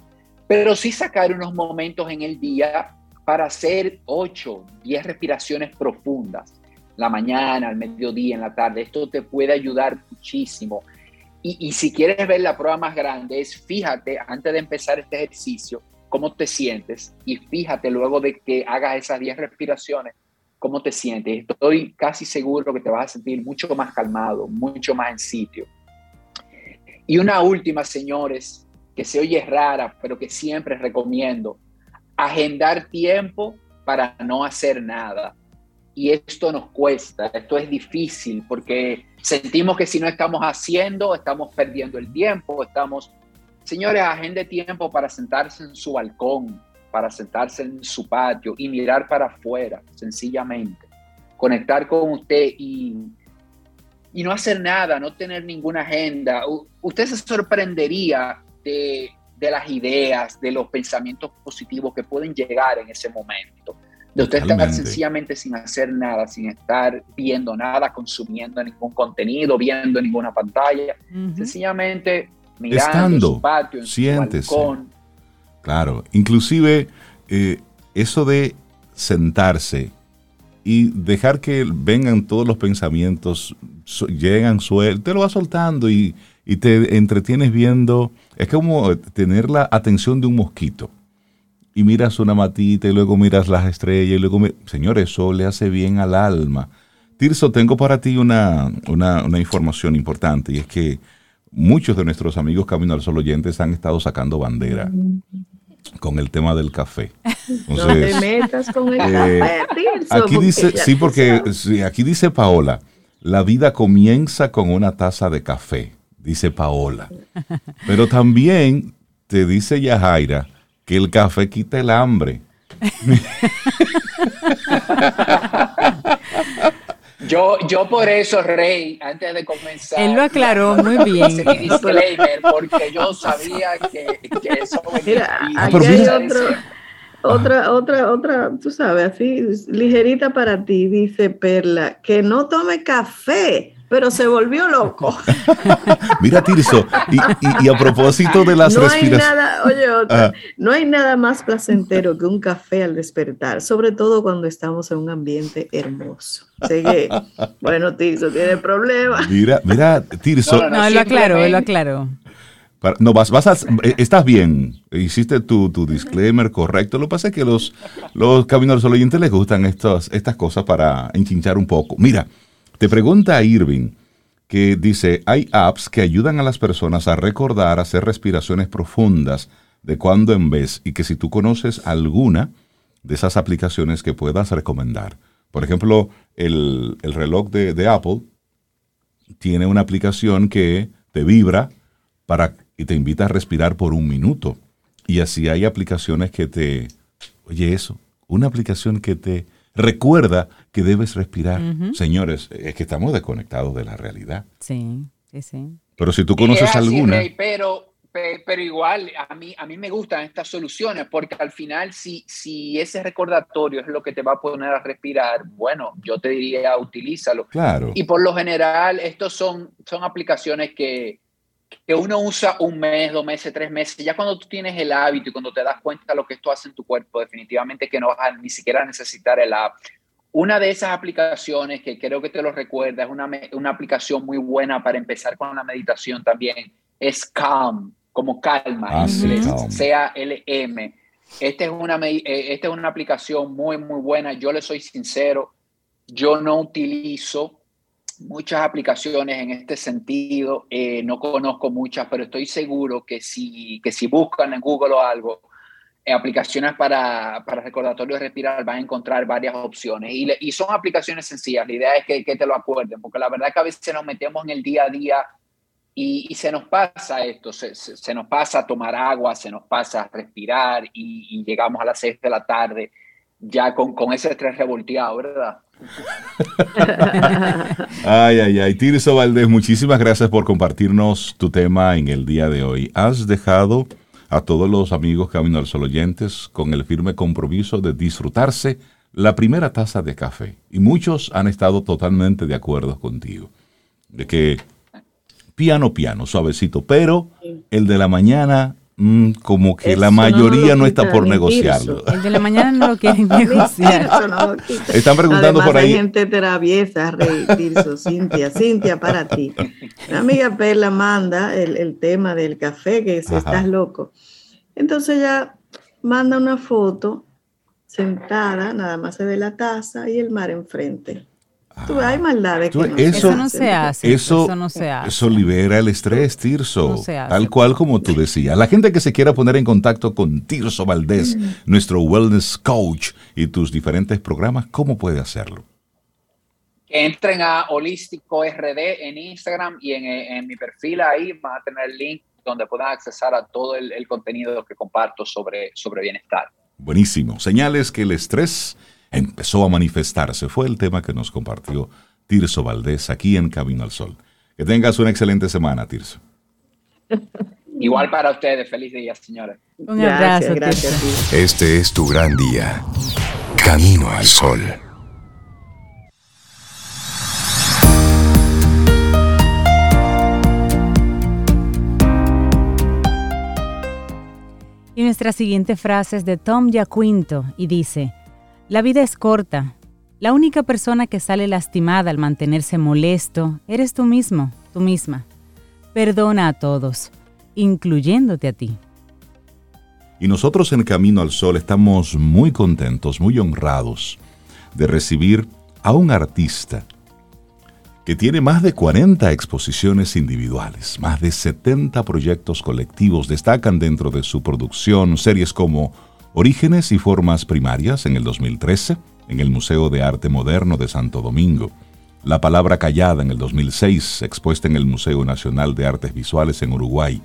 pero sí sacar unos momentos en el día para hacer 8, 10 respiraciones profundas, la mañana, al mediodía, en la tarde. Esto te puede ayudar muchísimo y, si quieres ver la prueba más grande, es fíjate antes de empezar este ejercicio cómo te sientes y fíjate luego de que hagas esas 10 respiraciones cómo te sientes. Estoy casi seguro que te vas a sentir mucho más calmado, mucho más en sitio. Y una última, señores, que se oye rara, pero que siempre recomiendo, agendar tiempo para no hacer nada. Y esto nos cuesta, esto es difícil porque sentimos que si no estamos haciendo, estamos perdiendo el tiempo, estamos... Señores, agende tiempo para sentarse en su balcón, para sentarse en su patio y mirar para afuera, sencillamente. Conectar con usted y, y no hacer nada, no tener ninguna agenda. usted se sorprendería de, de las ideas, de los pensamientos positivos que pueden llegar en ese momento de usted estar sencillamente sin hacer nada, sin estar viendo nada, consumiendo ningún contenido, viendo ninguna pantalla, sencillamente mirando en su patio, en siéntese. su balcón. Claro, inclusive eh, eso de sentarse y dejar que vengan todos los pensamientos, llegan, suel te lo vas soltando y, y te entretienes viendo, es como tener la atención de un mosquito y miras una matita y luego miras las estrellas y luego... Señor, eso le hace bien al alma. Tirso, tengo para ti una, información importante y es que muchos de nuestros amigos Camino al Sol oyentes han estado sacando bandera con el tema del café. no te metas con el eh, café, Tirso, Aquí dice, sí, porque aquí dice Paola, la vida comienza con una taza de café dice Paola. Pero también te dice Yajaira que el café quita el hambre. Yo, yo por eso, Rey, antes de comenzar. Él lo aclaró muy bien. disclaimer, porque yo sabía que, eso Mira, aquí hay otro, otra, otra, otra, tú sabes, así, ligerita para ti, dice Perla, que no tome café pero se volvió loco. Mira, Tirso, y, a propósito de las no respiraciones. Hay nada, oye, no hay nada más placentero que un café al despertar, sobre todo cuando estamos en un ambiente hermoso. Así que, bueno, Tirso tiene problemas. Mira, mira, Tirso. No, él lo aclaró, él lo aclaró. No, vas, vas a, eh, estás bien, hiciste tu, tu, disclaimer correcto. Lo que pasa es que los, los caminos oyentes les gustan estas, estas cosas para enchinchar un poco. Mira, te pregunta Irving que dice, hay apps que ayudan a las personas a recordar, hacer respiraciones profundas de cuando en vez y que si tú conoces alguna de esas aplicaciones que puedas recomendar. Por ejemplo, el, reloj de, Apple tiene una aplicación que te vibra para, y te invita a respirar por un minuto. Y así hay aplicaciones que te, oye eso, una aplicación que te Recuerda que debes respirar. Señores, es que estamos desconectados de la realidad. Sí, sí, sí. Pero si tú conoces alguna... pero, pero igual, a mí, a mí me gustan estas soluciones porque al final si, si ese recordatorio es lo que te va a poner a respirar, bueno, yo te diría utilízalo. Claro. Y por lo general, estos son, son aplicaciones que, que uno usa un mes, dos meses, tres meses, ya cuando tú tienes el hábito y cuando te das cuenta de lo que esto hace en tu cuerpo, definitivamente que no vas ni siquiera necesitar el app. Una de esas aplicaciones que creo que te lo recuerda, es una, una aplicación muy buena para empezar con la meditación también, es Calm, como calma, ah, C-A-L-M. Esta es, una, eh, esta es una aplicación muy, muy buena. Yo le soy sincero, yo no utilizo muchas aplicaciones en este sentido. Eh, no conozco muchas, pero estoy seguro que si, que si buscan en Google o algo, eh, aplicaciones para, para recordatorio de respirar, van a encontrar varias opciones. Y, y son aplicaciones sencillas. La idea es que, que, te lo acuerden, porque la verdad es que a veces nos metemos en el día a día y, y se nos pasa esto, se, se, nos pasa tomar agua, se nos pasa respirar y, y llegamos a las seis de la tarde ya con, con ese estrés revolteado, ¿verdad? ay, ay, ay. Tirso Valdés, muchísimas gracias por compartirnos tu tema en el día de hoy. Has dejado a todos los amigos Camino al Sol oyentes con el firme compromiso de disfrutarse la primera taza de café. Y muchos han estado totalmente de acuerdo contigo. De que piano, piano, suavecito, pero el de la mañana Mm, como que la mayoría no, está por negociarlo. El de la mañana no lo quieren negociar. Están preguntando por ahí. Hay gente traviesa, Rey Tirso, Cintia, Cintia, para ti. La amiga Perla manda el, tema del café, que es estás loco. Entonces ella manda una foto sentada, nada más se ve la taza y el mar enfrente hay maldades que eso, no se hace. Eso, no se hace. Eso libera el estrés, Tirso. tal cual como tú decías. La gente que se quiera poner en contacto con Tirso Valdés, mm. nuestro wellness coach y tus diferentes programas, ¿cómo puede hacerlo? entren a Holístico RD en Instagram y en, mi perfil ahí van a tener el link donde puedan accesar a todo el, el contenido que comparto sobre, sobre bienestar. Buenísimo. Señales que el estrés empezó a manifestarse. Fue el tema que nos compartió Tirso Valdés aquí en Camino al Sol. Que tengas una excelente semana, Tirso. Igual para ustedes, feliz día, señores. Un abrazo, gracias. Este es tu gran día. Camino al Sol. Y nuestra siguiente frase es de Tom Yaquinto y dice, la vida es corta. La única persona que sale lastimada al mantenerse molesto eres tú mismo, tú misma. Perdona a todos, incluyéndote a ti. Y nosotros en Camino al Sol estamos muy contentos, muy honrados de recibir a un artista que tiene más de 40 exposiciones individuales, más de 70 proyectos colectivos destacan dentro de su producción series como Orígenes y formas primarias en el 2013 en el Museo de Arte Moderno de Santo Domingo. La palabra callada en el 2006, expuesta en el Museo Nacional de Artes Visuales en Uruguay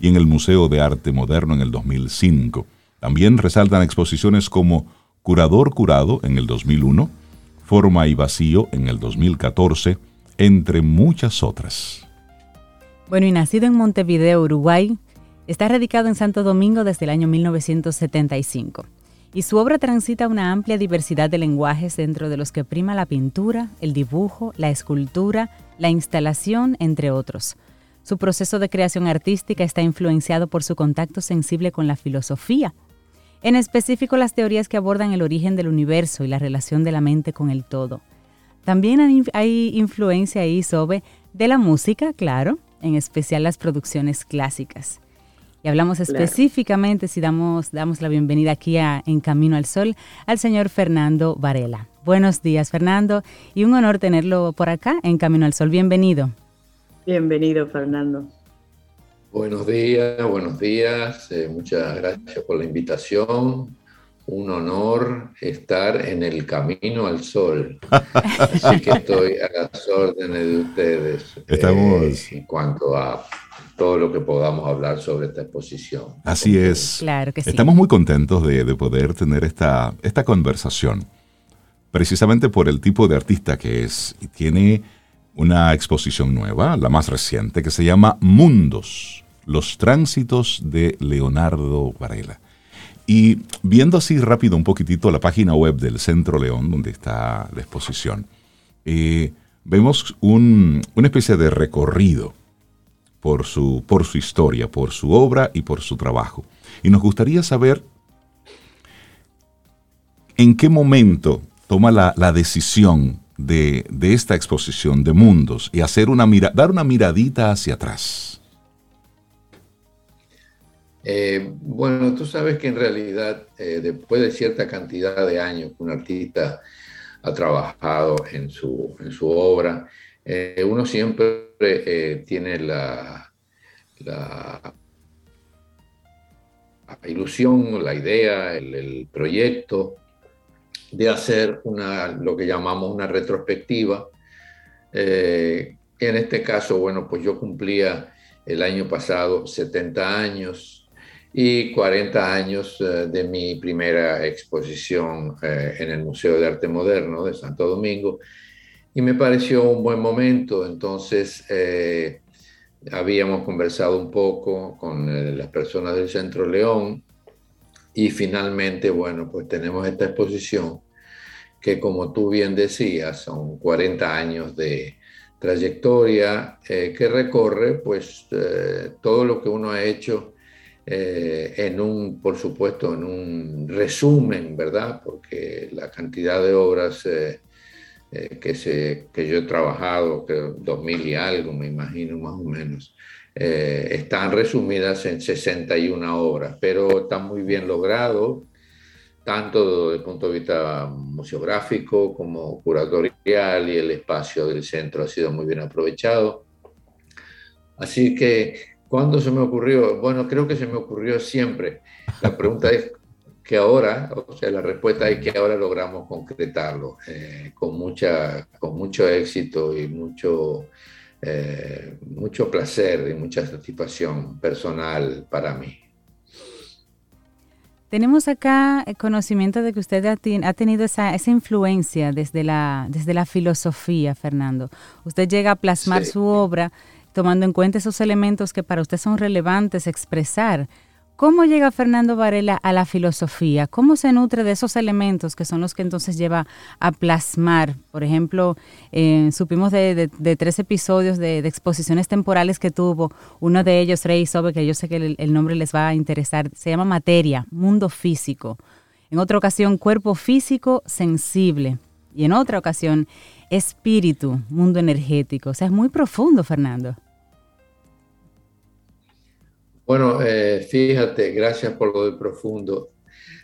y en el Museo de Arte Moderno en el 2005. También resaltan exposiciones como Curador Curado en el 2001, Forma y Vacío en el 2014, entre muchas otras. Bueno, y nacido en Montevideo, Uruguay, está radicado en Santo Domingo desde el año 1975 y su obra transita una amplia diversidad de lenguajes dentro de los que prima la pintura, el dibujo, la escultura, la instalación, entre otros. Su proceso de creación artística está influenciado por su contacto sensible con la filosofía, en específico las teorías que abordan el origen del universo y la relación de la mente con el todo. También hay influencia ahí sobre de la música, claro, en especial las producciones clásicas. Y hablamos específicamente, si damos, damos la bienvenida aquí En Camino al Sol, al señor Fernando Varela. Buenos días, Fernando, y un honor tenerlo por acá en Camino al Sol. Bienvenido. Bienvenido, Fernando. Buenos días, buenos días. Eh, muchas gracias por la invitación. Un honor estar en el camino al sol. Así que estoy a las órdenes de ustedes. Estamos. Eh, en cuanto a todo lo que podamos hablar sobre esta exposición. Así es. Claro que sí. Estamos muy contentos de, poder tener esta, esta conversación, precisamente por el tipo de artista que es. Y tiene una exposición nueva, la más reciente, que se llama Mundos, los tránsitos de Leonardo Varela. Y viendo así rápido un poquitito la página web del Centro León, donde está la exposición, eh, vemos una especie de recorrido por su, por su historia, por su obra y por su trabajo. Y nos gustaría saber en qué momento toma la, decisión de, esta exposición de mundos y hacer una mira, dar una miradita hacia atrás. Eh, bueno, tú sabes que en realidad, eh, después de cierta cantidad de años que un artista ha trabajado en su, en su obra, eh, uno siempre eh, tiene la, ilusión, la idea, el, proyecto de hacer una, lo que llamamos una retrospectiva. Eh, en este caso, bueno, pues yo cumplía el año pasado 70 años y 40 años de mi primera exposición en el Museo de Arte Moderno de Santo Domingo y me pareció un buen momento. Entonces, eh, habíamos conversado un poco con eh, las personas del Centro León y finalmente, bueno, pues tenemos esta exposición que como tú bien decías, son 40 años de trayectoria eh, que recorre pues todo lo que uno ha hecho en un, por supuesto, en un resumen, ¿verdad? Porque la cantidad de obras eh, que, se, que yo he trabajado, que 2000 y algo, me imagino más o menos, eh, están resumidas en 61 obras, pero está muy bien logrado, tanto desde el punto de vista museográfico como curatorial y el espacio del centro ha sido muy bien aprovechado. Así que, ¿cuándo se me ocurrió? Bueno, creo que se me ocurrió siempre. La pregunta es, que ahora, o sea, la respuesta es que ahora logramos concretarlo eh, con, mucha, con mucho éxito y mucho, eh, mucho placer y mucha satisfacción personal para mí. Tenemos acá el conocimiento de que usted ha, tenido esa, esa, influencia desde la, desde la filosofía, Fernando. Usted llega a plasmar su obra tomando en cuenta esos elementos que para usted son relevantes expresar ¿Cómo llega Fernando Varela a la filosofía? ¿Cómo se nutre de esos elementos que son los que entonces lleva a plasmar? Por ejemplo, eh, supimos de, tres episodios de, exposiciones temporales que tuvo. Uno de ellos, Rey Sobe, que yo sé que el, nombre les va a interesar, se llama Materia, Mundo Físico. En otra ocasión, Cuerpo Físico Sensible. Y en otra ocasión, Espíritu, Mundo Energético. O sea, es muy profundo, Fernando. Bueno, eh, fíjate, gracias por lo de profundo.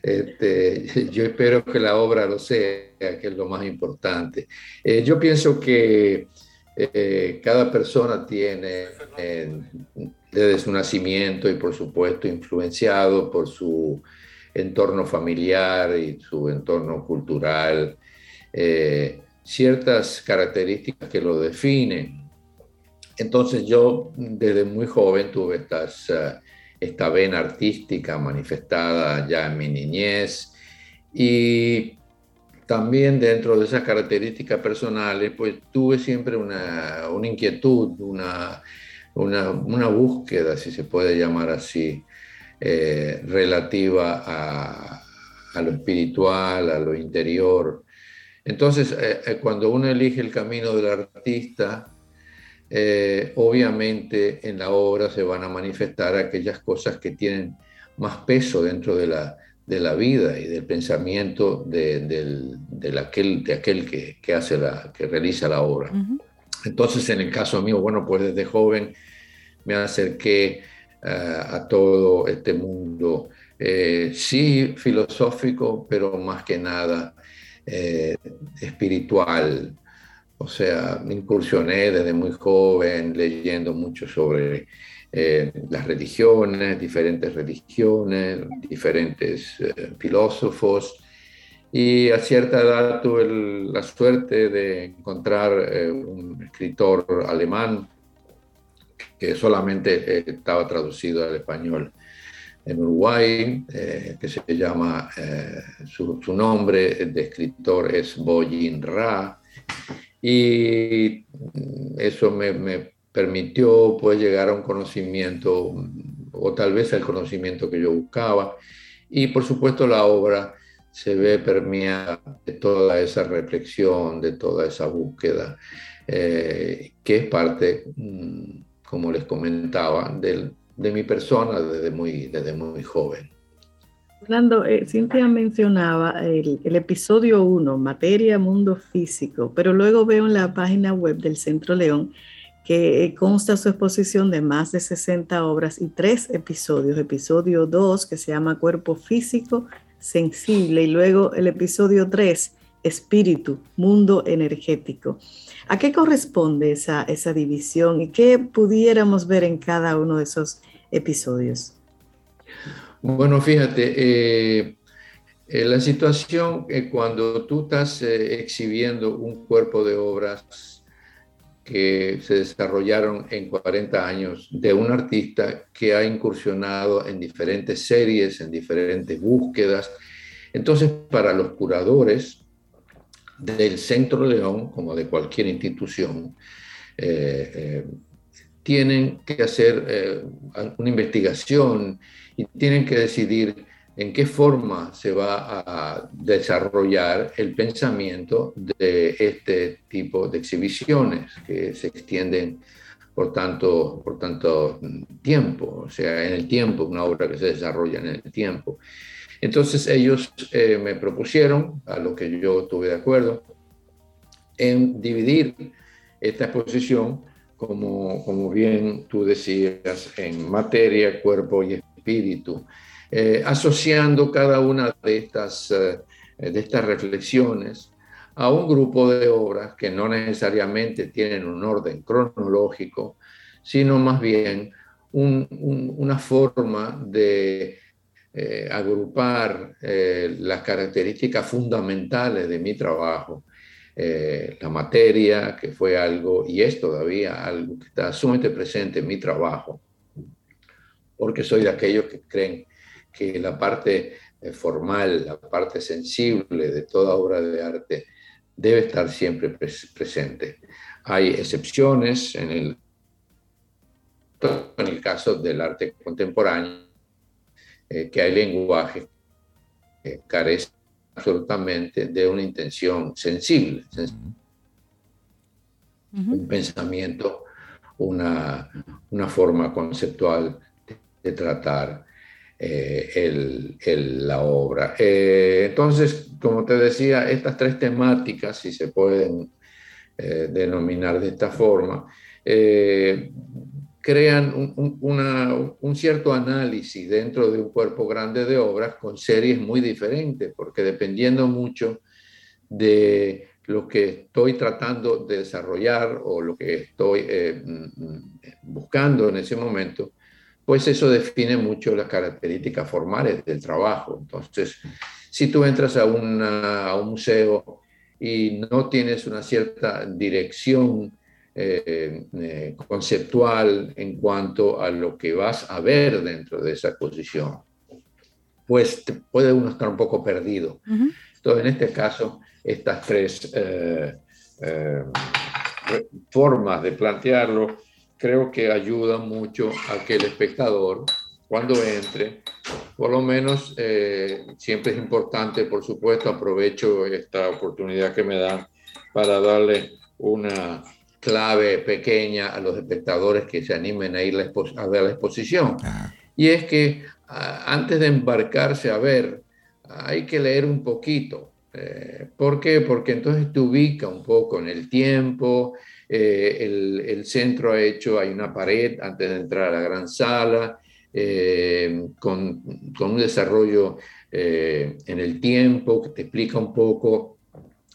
Este, yo espero que la obra lo sea, que es lo más importante. Eh, yo pienso que eh, cada persona tiene, desde su nacimiento y por supuesto influenciado por su entorno familiar y su entorno cultural, ciertas características que lo definen. Entonces yo desde muy joven tuve estas, eh, esta vena artística manifestada ya en mi niñez y también dentro de esas características personales, pues tuve siempre una, una inquietud, una, una, búsqueda, si se puede llamar así, eh, relativa a, lo espiritual, a lo interior. Entonces, eh, cuando uno elige el camino del artista, obviamente en la obra se van a manifestar aquellas cosas que tienen más peso dentro de la, de la vida y del pensamiento de, del, aquel, de aquel que, que, hace la, que realiza la obra. Entonces, en el caso mío, bueno, pues desde joven me acerqué eh, a todo este mundo, eh, sí filosófico, pero más que nada eh, espiritual. O sea, incursioné desde muy joven leyendo mucho sobre eh, las religiones, diferentes religiones, diferentes eh, filósofos. Y a cierta edad tuve la suerte de encontrar eh, un escritor alemán que solamente estaba traducido al español en Uruguay, que se llama, su, su, nombre de escritor es Boyin Ra, y eso me, permitió pues, llegar a un conocimiento, o tal vez al conocimiento que yo buscaba. Y por supuesto la obra se ve permeada de toda esa reflexión, de toda esa búsqueda, eh, que es parte, mm, como les comentaba, de mi persona desde muy, desde muy joven. Orlando, eh, Cintia mencionaba el, episodio 1, materia, mundo físico, pero luego veo en la página web del Centro León que consta su exposición de más de 60 obras y tres episodios. Episodio 2, que se llama Cuerpo Físico Sensible, y luego el episodio 3, Espíritu, Mundo Energético. ¿A qué corresponde esa, esa división y qué pudiéramos ver en cada uno de esos episodios? Bueno, fíjate, eh, eh, la situación eh, cuando tú estás exhibiendo un cuerpo de obras que se desarrollaron en 40 años de un artista que ha incursionado en diferentes series, en diferentes búsquedas. Entonces, para los curadores del Centro León, como de cualquier institución, eh, eh, tienen que hacer eh, una investigación y tienen que decidir en qué forma se va a desarrollar el pensamiento de este tipo de exhibiciones que se extienden por tanto, por tanto tiempo, o sea, en el tiempo, una obra que se desarrolla en el tiempo. Entonces ellos eh, me propusieron, a lo que yo tuve de acuerdo, en dividir esta exposición, como, como bien tú decías, en materia, cuerpo y espíritu. Eh, asociando cada una de estas, eh, de estas reflexiones a un grupo de obras que no necesariamente tienen un orden cronológico, sino más bien una forma de eh, agrupar las características fundamentales de mi trabajo. la materia, que fue algo, y es todavía algo que está sumamente presente en mi trabajo, porque soy de aquellos que creen que la parte eh, formal, la parte sensible de toda obra de arte debe estar siempre presente. Hay excepciones en el, en el caso del arte contemporáneo, eh, que hay lenguaje que carece absolutamente de una intención sensible, un pensamiento, una, una forma conceptual de tratar eh, el, la obra. Eh, entonces, como te decía, estas tres temáticas, si se pueden eh, denominar de esta forma, crean un, cierto análisis dentro de un cuerpo grande de obras con series muy diferentes, porque dependiendo mucho de lo que estoy tratando de desarrollar o lo que estoy mm, mm, buscando en ese momento, pues eso define mucho las características formales del trabajo. Entonces, si tú entras a, un museo y no tienes una cierta dirección eh, eh, conceptual en cuanto a lo que vas a ver dentro de esa exposición, pues puede uno estar un poco perdido. Entonces, en este caso, estas tres eh, formas de plantearlo creo que ayudan mucho a que el espectador, cuando entre, por lo menos siempre es importante, por supuesto, aprovecho esta oportunidad que me dan para darle una clave pequeña a los espectadores que se animen a ir a ver la exposición. Y es que antes de embarcarse a ver, hay que leer un poquito. Eh, ¿Por qué? Porque entonces te ubica un poco en el tiempo, eh, el, centro ha hecho, hay una pared antes de entrar a la gran sala, eh, con, un desarrollo en el tiempo que te explica un poco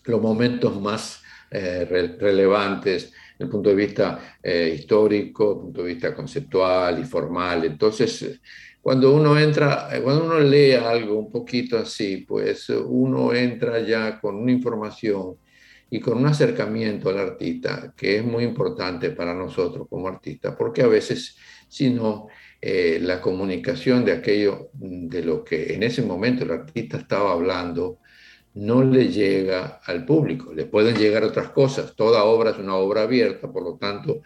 los momentos más relevantes desde el punto de vista eh, histórico, desde el punto de vista conceptual y formal. Entonces, cuando uno entra, eh, cuando uno lee algo un poquito así, pues uno entra ya con una información y con un acercamiento al artista que es muy importante para nosotros como artistas, porque a veces, si no, eh, la comunicación de aquello, de lo que en ese momento el artista estaba hablando, no le llega al público. Le pueden llegar otras cosas. Toda obra es una obra abierta, por lo tanto,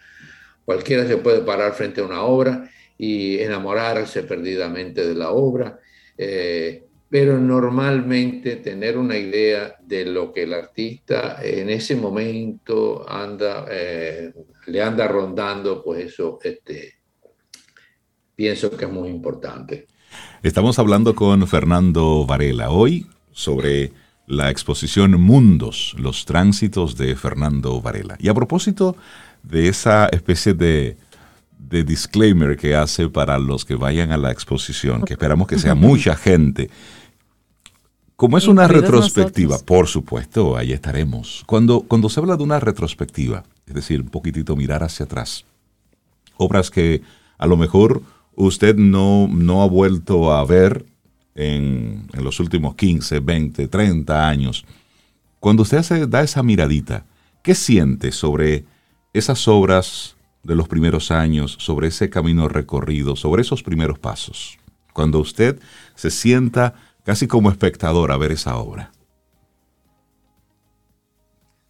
cualquiera se puede parar frente a una obra y enamorarse perdidamente de la obra, eh, pero normalmente tener una idea de lo que el artista en ese momento anda, eh, le anda rondando, pues eso este, pienso que es muy importante. Estamos hablando con Fernando Varela hoy sobre la exposición Mundos, los tránsitos de Fernando Varela. Y a propósito de esa especie de, disclaimer que hace para los que vayan a la exposición, que esperamos que sea mucha gente, como es una retrospectiva, por supuesto, ahí estaremos. Cuando, cuando se habla de una retrospectiva, es decir, un poquitito mirar hacia atrás, obras que a lo mejor usted no, no ha vuelto a ver en, los últimos 15, 20, 30 años, cuando usted se da esa miradita, ¿qué siente sobre esas obras de los primeros años, sobre ese camino recorrido, sobre esos primeros pasos? Cuando usted se sienta casi como espectador a ver esa obra.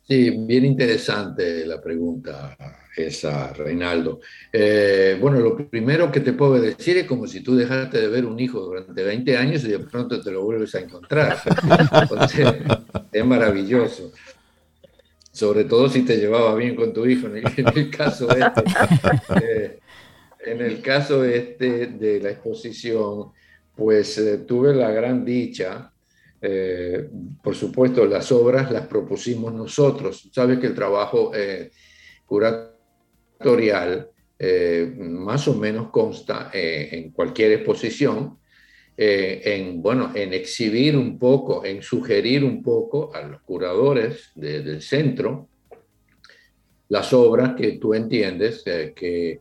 Sí, bien interesante la pregunta esa, Reinaldo. Eh, bueno, lo primero que te puedo decir es como si tú dejaste de ver un hijo durante 20 años y de pronto te lo vuelves a encontrar. es maravilloso. Sobre todo si te llevaba bien con tu hijo, en el, caso este. Eh, en el caso este de la exposición, pues eh, tuve la gran dicha por supuesto, las obras las propusimos nosotros. Sabes que el trabajo eh, eh, más o menos consta eh, en cualquier exposición, eh, en, bueno, en exhibir un poco, en sugerir un poco a los curadores del centro las obras que tú entiendes que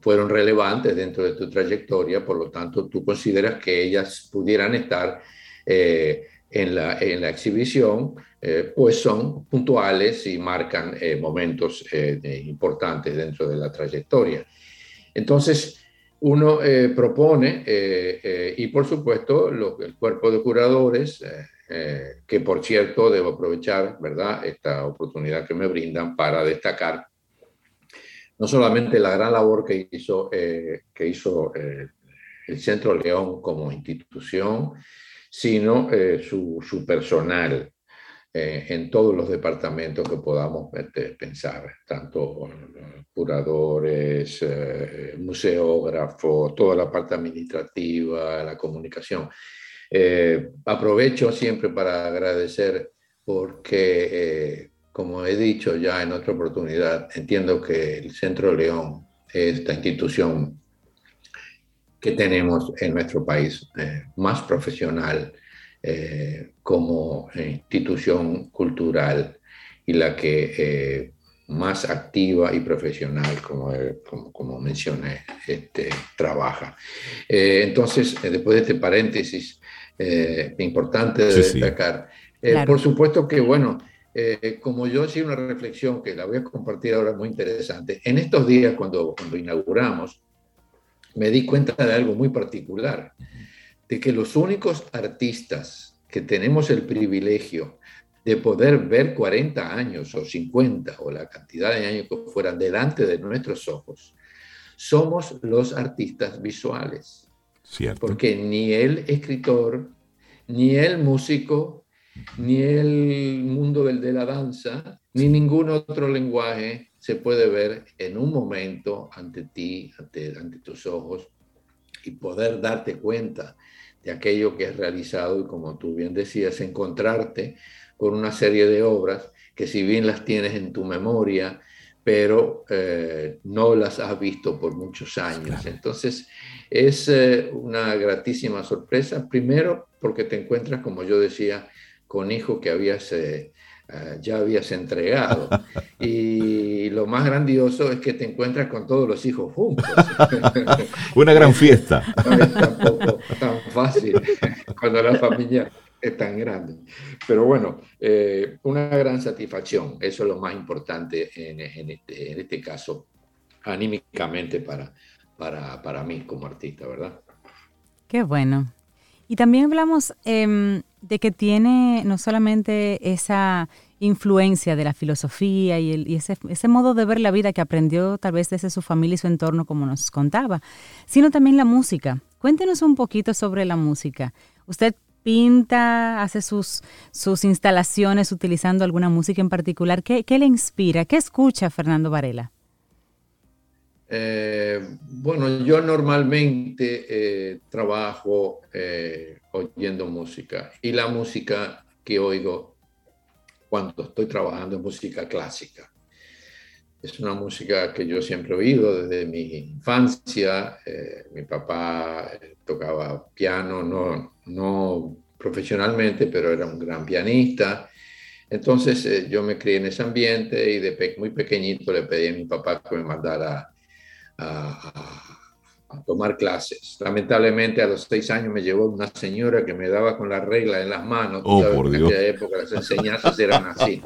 fueron relevantes dentro de tu trayectoria, por lo tanto tú consideras que ellas pudieran estar en la, en la exhibición, eh, pues son puntuales y marcan eh, momentos eh, importantes dentro de la trayectoria. Entonces, uno propone, y por supuesto, el cuerpo de curadores, que por cierto debo aprovechar, ¿verdad?, esta oportunidad que me brindan para destacar no solamente la gran labor que hizo, que hizo el Centro León como institución, sino eh, su, su, personal eh, en todos los departamentos que podamos este, pensar, tanto curadores, eh, museógrafos, toda la parte administrativa, la comunicación. aprovecho siempre para agradecer porque, como he dicho ya en otra oportunidad, entiendo que el Centro León, esta institución que tenemos en nuestro país, eh, más profesional eh, como institución cultural y la que eh, más activa y profesional, como, como, como mencioné, este, trabaja. entonces, después de este paréntesis, eh, importante de destacar. Eh, por supuesto que, bueno, eh, como yo hacía una reflexión que la voy a compartir ahora muy interesante, en estos días cuando, cuando inauguramos, me di cuenta de algo muy particular, de que los únicos artistas que tenemos el privilegio de poder ver 40 años o 50 o la cantidad de años que fueran delante de nuestros ojos, somos los artistas visuales. Cierto. Porque ni el escritor, ni el músico, ni el mundo del de la danza, ni ningún otro lenguaje se puede ver en un momento ante ti, ante, ante tus ojos, y poder darte cuenta de aquello que es realizado y como tú bien decías, encontrarte con una serie de obras que si bien las tienes en tu memoria, pero eh, no las has visto por muchos años. Entonces, es eh, una gratísima sorpresa, primero porque te encuentras, como yo decía, con hijos que habías, eh, ya habías entregado. Y lo más grandioso es que te encuentras con todos los hijos juntos. una gran fiesta. No es tampoco tan fácil cuando la familia es tan grande. Pero bueno, eh, una gran satisfacción, eso es lo más importante en, este, en este, caso, anímicamente para, para, para, mí como artista, ¿verdad? Qué bueno. Y también hablamos em, de que tiene no solamente esa influencia de la filosofía y, el, ese, ese, modo de ver la vida que aprendió tal vez desde su familia y su entorno, como nos contaba, sino también la música. Cuéntenos un poquito sobre la música. Usted pinta, hace sus, sus instalaciones utilizando alguna música en particular. ¿Qué, qué le inspira? ¿Qué escucha Fernando Varela? Eh, bueno, yo normalmente eh, trabajo eh, oyendo música y la música que oigo cuando estoy trabajando es música clásica. Es una música que yo siempre he oído desde mi infancia. mi papá tocaba piano, no, no profesionalmente, pero era un gran pianista. Entonces yo me crié en ese ambiente y de muy pequeñito le pedí a mi papá que me mandara a, tomar clases. Lamentablemente a los seis años me llevó una señora que me daba con la regla en las manos. Oh, por en aquella época las enseñanzas eran así.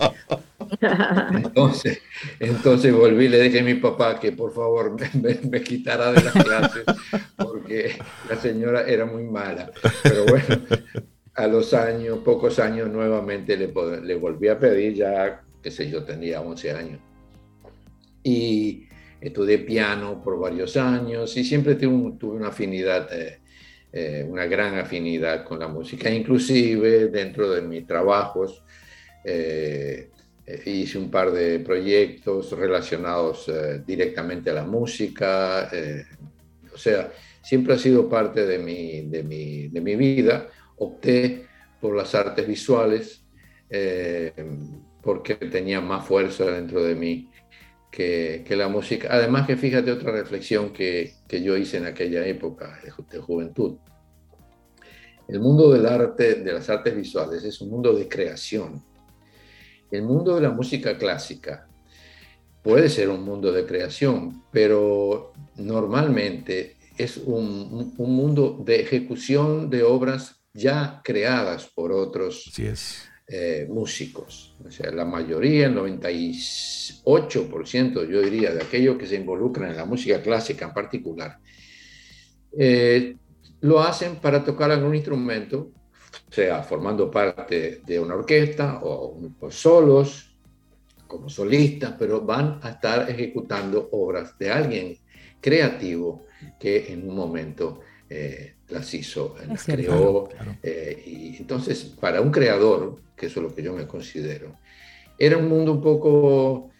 Entonces, entonces volví y le dije a mi papá que por favor me, quitara de las clases porque la señora era muy mala. Pero bueno, a los años, pocos años, nuevamente le, le volví a pedir ya, qué sé yo, tenía 11 años. Y estudié piano por varios años y siempre tuve, una afinidad, eh, eh, una gran afinidad con la música. Inclusive dentro de mis trabajos eh, hice un par de proyectos relacionados directamente a la música. o sea, siempre ha sido parte de mi, de mi, de mi vida opté por las artes visuales porque tenía más fuerza dentro de mí que, la música. Además que fíjate otra reflexión que, yo hice en aquella época de, juventud. El mundo del arte, de las artes visuales, es un mundo de creación. El mundo de la música clásica puede ser un mundo de creación, pero normalmente es un, un mundo de ejecución de obras ya creadas por otros eh, músicos. O sea, la mayoría, el 98%, yo diría, de aquellos que se involucran en la música clásica en particular, eh, lo hacen para tocar algún instrumento, sea formando parte de una orquesta o, o solos, como solistas, pero van a estar ejecutando obras de alguien creativo que en un momento eh, las hizo, las creó. Eh, y entonces, para un creador, que eso es lo que yo me considero, era un mundo un poco,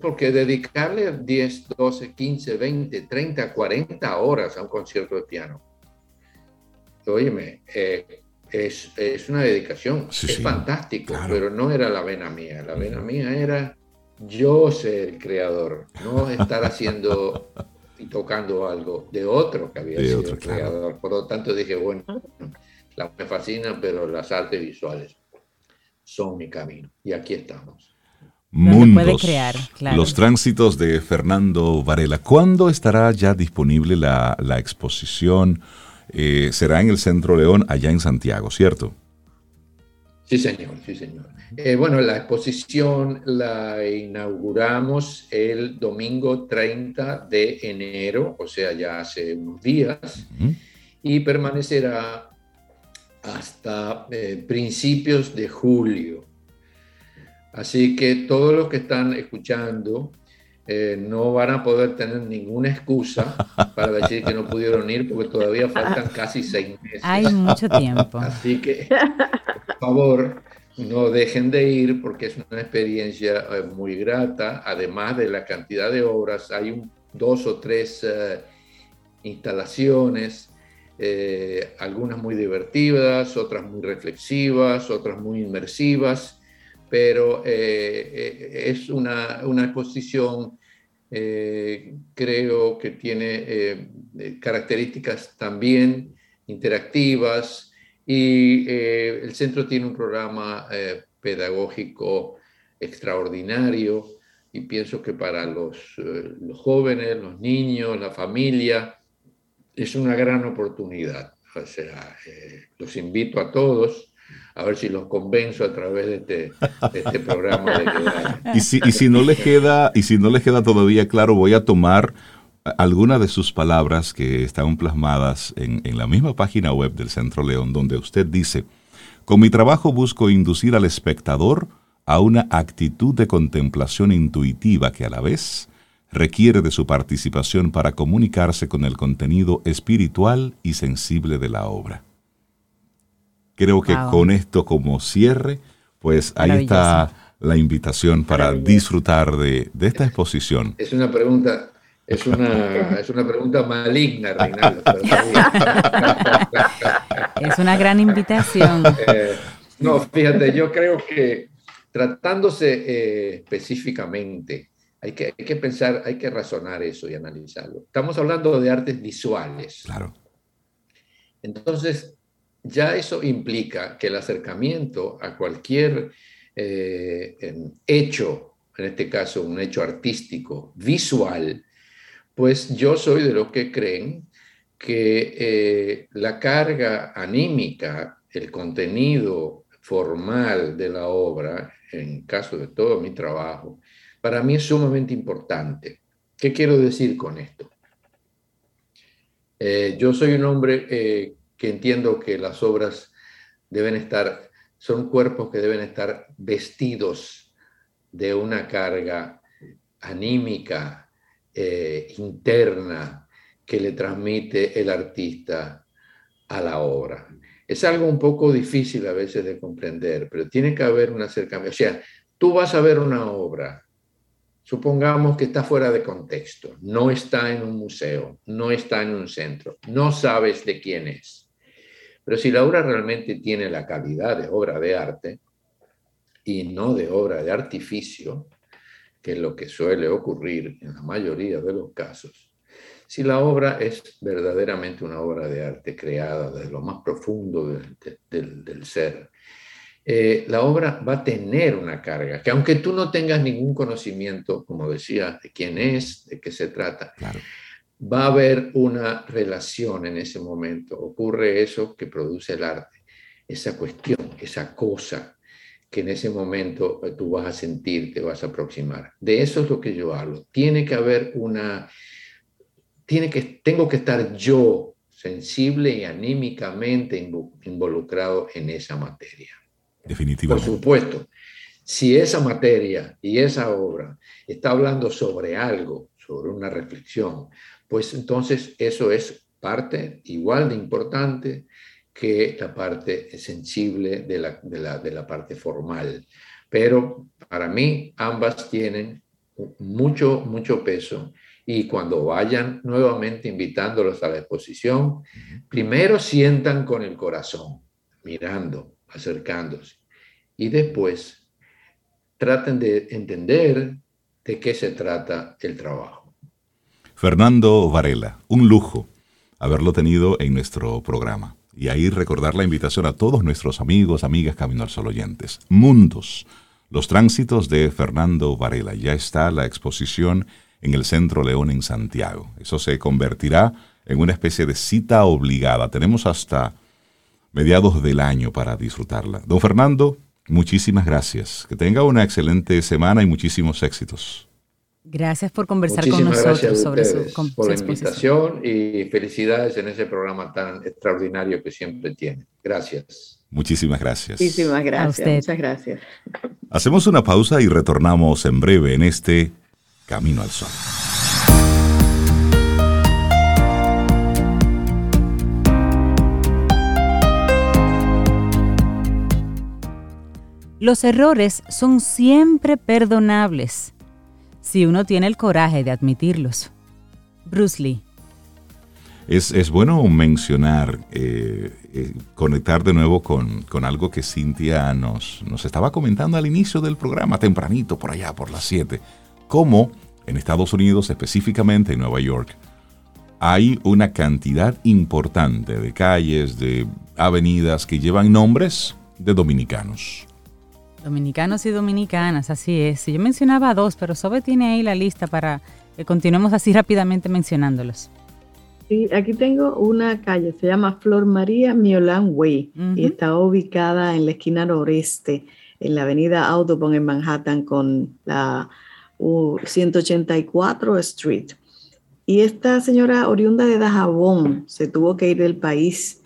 porque dedicarle 10, 12, 15, 20, 30, 40 horas a un concierto de piano, óyeme, eh, es, es, una dedicación, es fantástico, pero no era la vena mía, la vena mía era yo ser el creador, no estar haciendo tocando algo de otro que había sido creador. Por lo tanto dije, bueno, la, me fascina, pero las artes visuales son mi camino. Y aquí estamos. Mundos, crear, los tránsitos de Fernando Varela. ¿Cuándo estará ya disponible la, exposición? eh, será en el Centro León, allá en Santiago, ¿cierto? Sí, señor, sí, señor. Eh, bueno, la exposición la inauguramos el domingo 30 de enero, o sea, ya hace unos días, y permanecerá hasta eh, principios de julio. Así que todos los que están escuchando eh, no van a poder tener ninguna excusa para decir que no pudieron ir porque todavía faltan casi seis meses. Hay mucho tiempo. Así que, por favor, no dejen de ir porque es una experiencia eh, muy grata. Además de la cantidad de obras, hay dos o tres instalaciones eh, algunas muy divertidas, otras muy reflexivas, otras muy inmersivas, pero eh, eh, es una, una exposición, creo que tiene características también interactivas y el centro tiene un programa pedagógico extraordinario y pienso que para los, jóvenes, los niños, la familia, es una gran oportunidad. O sea, eh, los invito a todos a ver si los convenzo a través de este, este programa. De y, si, y, si no les queda, y si no les queda todavía claro, voy a tomar algunas de sus palabras que están plasmadas en la misma página web del Centro León, donde usted dice, con mi trabajo busco inducir al espectador a una actitud de contemplación intuitiva que a la vez requiere de su participación para comunicarse con el contenido espiritual y sensible de la obra. Creo que con esto como cierre, pues ahí está la invitación para disfrutar de, esta exposición. Es una pregunta, es una, es una pregunta maligna, Reinaldo. es una gran invitación. Eh, no, fíjate, yo creo que tratándose eh, específicamente hay que, hay que pensar, hay que razonar eso y analizarlo. Estamos hablando de artes visuales. Claro. Entonces, ya eso implica que el acercamiento a cualquier eh, hecho, en este caso un hecho artístico, visual, pues yo soy de los que creen que eh, la carga anímica, el contenido formal de la obra, en caso de todo mi trabajo, para mí es sumamente importante. ¿Qué quiero decir con esto? Eh, yo soy un hombre que entiendo que las obras deben estar, son cuerpos que deben estar vestidos de una carga anímica, eh, interna, que le transmite el artista a la obra. Es algo un poco difícil a veces de comprender, pero tiene que haber un acercamiento. O sea, tú vas a ver una obra Supongamos que está fuera de contexto, no está en un museo, no está en un centro, no sabes de quién es. Pero si la obra realmente tiene la calidad de obra de arte y no de obra de artificio, que es lo que suele ocurrir en la mayoría de los casos, si la obra es verdaderamente una obra de arte creada desde lo más profundo del, ser, eh, la obra va a tener una carga, que aunque tú no tengas ningún conocimiento, como decía, de quién es, de qué se trata, va a haber una relación en ese momento. Ocurre eso que produce el arte, esa cuestión, esa cosa que en ese momento eh, tú vas a sentir, te vas a aproximar. De eso es lo que yo hablo. Tiene que haber una, tiene que, tengo que estar yo sensible y anímicamente involucrado en esa materia. Definitivamente. Por supuesto, si esa materia y esa obra está hablando sobre algo, sobre una reflexión, pues entonces eso es parte igual de importante que la parte sensible de la, de la, parte formal. Pero para mí ambas tienen mucho, mucho peso y cuando vayan nuevamente invitándolos a la exposición, primero sientan con el corazón, mirando, acercándose. Y después traten de entender de qué se trata el trabajo. Fernando Varela, un lujo haberlo tenido en nuestro programa. Y ahí recordar la invitación a todos nuestros amigos, amigas Camino al Sol oyentes. Mundos, los tránsitos de Fernando Varela. Ya está la exposición en el Centro León en Santiago. Eso se convertirá en una especie de cita obligada. Tenemos hasta mediados del año para disfrutarla. Don Fernando, muchísimas gracias. Que tenga una excelente semana y muchísimos éxitos. Gracias por conversar con nosotros sobre su, por la invitación y felicidades en ese programa tan extraordinario que siempre tiene. Gracias. Muchísimas gracias. Muchísimas gracias. Muchas gracias. Hacemos una pausa y retornamos en breve en este Camino al Sol. Los errores son siempre perdonables si uno tiene el coraje de admitirlos. Bruce Lee. Es, bueno mencionar, eh, eh, conectar de nuevo con, algo que Cintia nos, nos estaba comentando al inicio del programa, tempranito, por allá, por las 7, cómo en Estados Unidos, específicamente en Nueva York, hay una cantidad importante de calles, de avenidas que llevan nombres de dominicanos. Dominicanos y dominicanas, así es. Yo mencionaba dos, pero Sobe tiene ahí la lista para que continuemos así rápidamente mencionándolos. Sí, aquí tengo una calle, se llama Flor María Miolán Way y está ubicada en la esquina noreste, en la avenida Audubon en Manhattan con la 184 Street. Y esta señora oriunda de Dajabón se tuvo que ir del país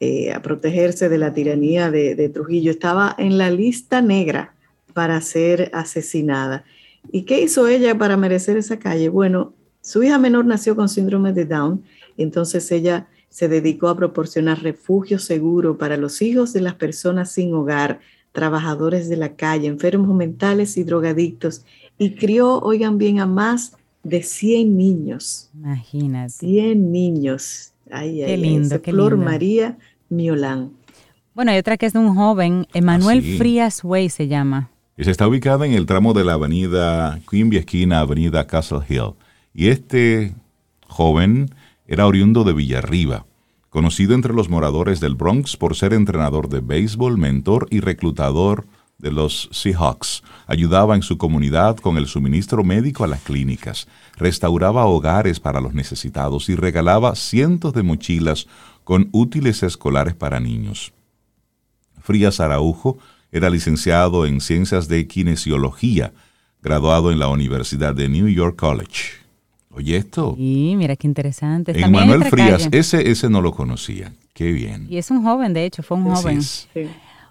eh, a protegerse de la tiranía de, Trujillo, estaba en la lista negra para ser asesinada. ¿Y qué hizo ella para merecer esa calle? Bueno, su hija menor nació con síndrome de Down, entonces ella se dedicó a proporcionar refugio seguro para los hijos de las personas sin hogar, trabajadores de la calle, enfermos mentales y drogadictos, y crió, oigan bien, a más de 100 niños. Imagínate. 100 niños. Ay, qué lindo, qué Flor María Miolán. Bueno, hay otra que es de un joven, Emanuel ah, Frías Way se llama. Y se está ubicada en el tramo de la avenida Quimby, esquina avenida Castle Hill. Y este joven era oriundo de Villarriba, conocido entre los moradores del Bronx por ser entrenador de béisbol, mentor y reclutador de los Seahawks. Ayudaba en su comunidad con el suministro médico a las clínicas, restauraba hogares para los necesitados y regalaba cientos de mochilas con útiles escolares para niños. Frías Araujo era licenciado en Ciencias de Kinesiología, graduado en la Universidad de New York College. Oye esto. Y mira qué interesante. En Manuel Frías, ese, ese no lo conocía. Qué bien. Y es un joven, de hecho, fue un joven.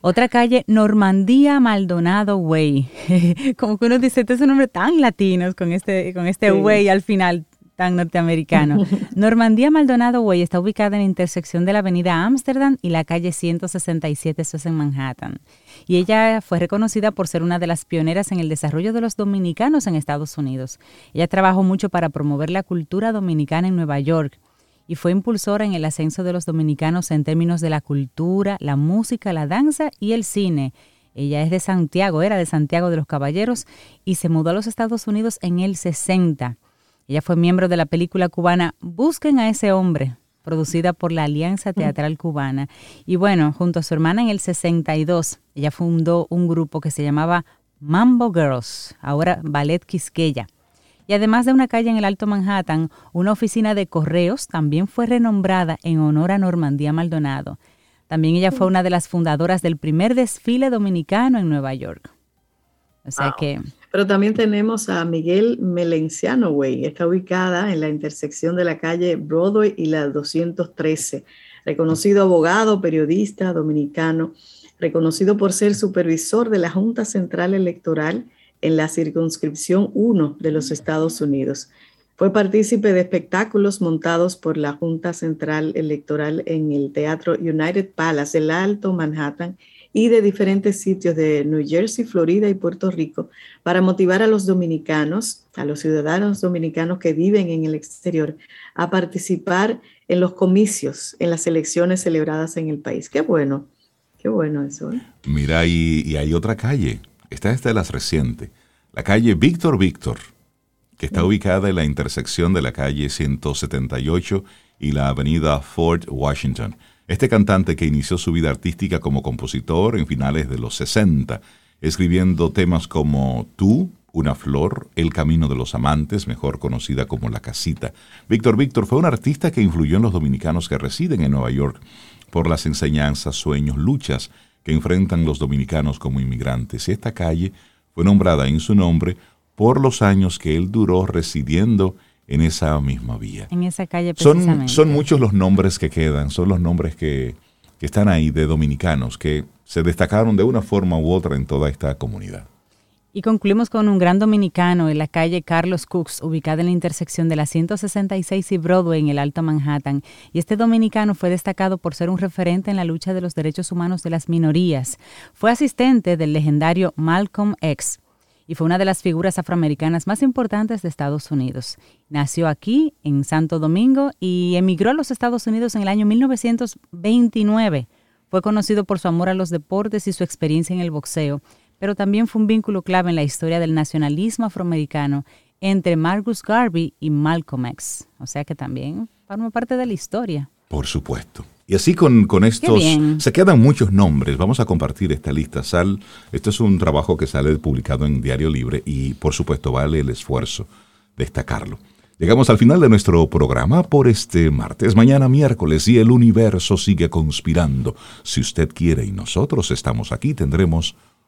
Otra calle, Normandía Maldonado Way. Como que uno dice, este es un nombre tan latino con este, con este way al final tan norteamericano. Normandía Maldonado Way está ubicada en la intersección de la avenida Amsterdam y la calle 167, eso es en Manhattan. Y ella fue reconocida por ser una de las pioneras en el desarrollo de los dominicanos en Estados Unidos. Ella trabajó mucho para promover la cultura dominicana en Nueva York y fue impulsora en el ascenso de los dominicanos en términos de la cultura, la música, la danza y el cine. Ella es de Santiago, era de Santiago de los Caballeros y se mudó a los Estados Unidos en el 60 ella fue miembro de la película cubana Busquen a ese hombre, producida por la Alianza Teatral Cubana. Y bueno, junto a su hermana en el 62, ella fundó un grupo que se llamaba Mambo Girls, ahora Ballet Quisqueya. Y además de una calle en el Alto Manhattan, una oficina de correos también fue renombrada en honor a Normandía Maldonado. También ella fue una de las fundadoras del primer desfile dominicano en Nueva York. O sea que pero también tenemos a Miguel Melenciano Way, está ubicada en la intersección de la calle Broadway y la 213. Reconocido abogado, periodista dominicano, reconocido por ser supervisor de la Junta Central Electoral en la circunscripción 1 de los Estados Unidos. Fue partícipe de espectáculos montados por la Junta Central Electoral en el Teatro United Palace, el Alto Manhattan, y de diferentes sitios de New Jersey, Florida y Puerto Rico para motivar a los dominicanos, a los ciudadanos dominicanos que viven en el exterior, a participar en los comicios, en las elecciones celebradas en el país. Qué bueno, qué bueno eso. ¿eh? Mira, y, hay otra calle, esta es de las recientes, la calle Víctor Víctor, que está ubicada en la intersección de la calle 178 y la avenida Fort Washington. Este cantante que inició su vida artística como compositor en finales de los 60, escribiendo temas como Tú, una flor, El Camino de los Amantes, mejor conocida como La Casita. Víctor Víctor fue un artista que influyó en los dominicanos que residen en Nueva York por las enseñanzas, sueños, luchas que enfrentan los dominicanos como inmigrantes. Y esta calle fue nombrada en su nombre por los años que él duró residiendo en esa misma vía. En esa calle Son, son muchos los nombres que quedan, son los nombres que, que están ahí de dominicanos que se destacaron de una forma u otra en toda esta comunidad. Y concluimos con un gran dominicano en la calle Carlos Cooks, ubicada en la intersección de la 166 y Broadway en el Alto Manhattan. Y este dominicano fue destacado por ser un referente en la lucha de los derechos humanos de las minorías. Fue asistente del legendario Malcolm X y fue una de las figuras afroamericanas más importantes de Estados Unidos. Nació aquí, en Santo Domingo, y emigró a los Estados Unidos en el año 1929. Fue conocido por su amor a los deportes y su experiencia en el boxeo pero también fue un vínculo clave en la historia del nacionalismo afroamericano entre Marcus Garvey y Malcolm X. O sea que también forma parte de la historia. Por supuesto. Y así con, con estos, se quedan muchos nombres. Vamos a compartir esta lista. Sal, esto es un trabajo que sale publicado en Diario Libre y por supuesto vale el esfuerzo destacarlo. Llegamos al final de nuestro programa por este martes, mañana miércoles y el universo sigue conspirando. Si usted quiere y nosotros estamos aquí, tendremos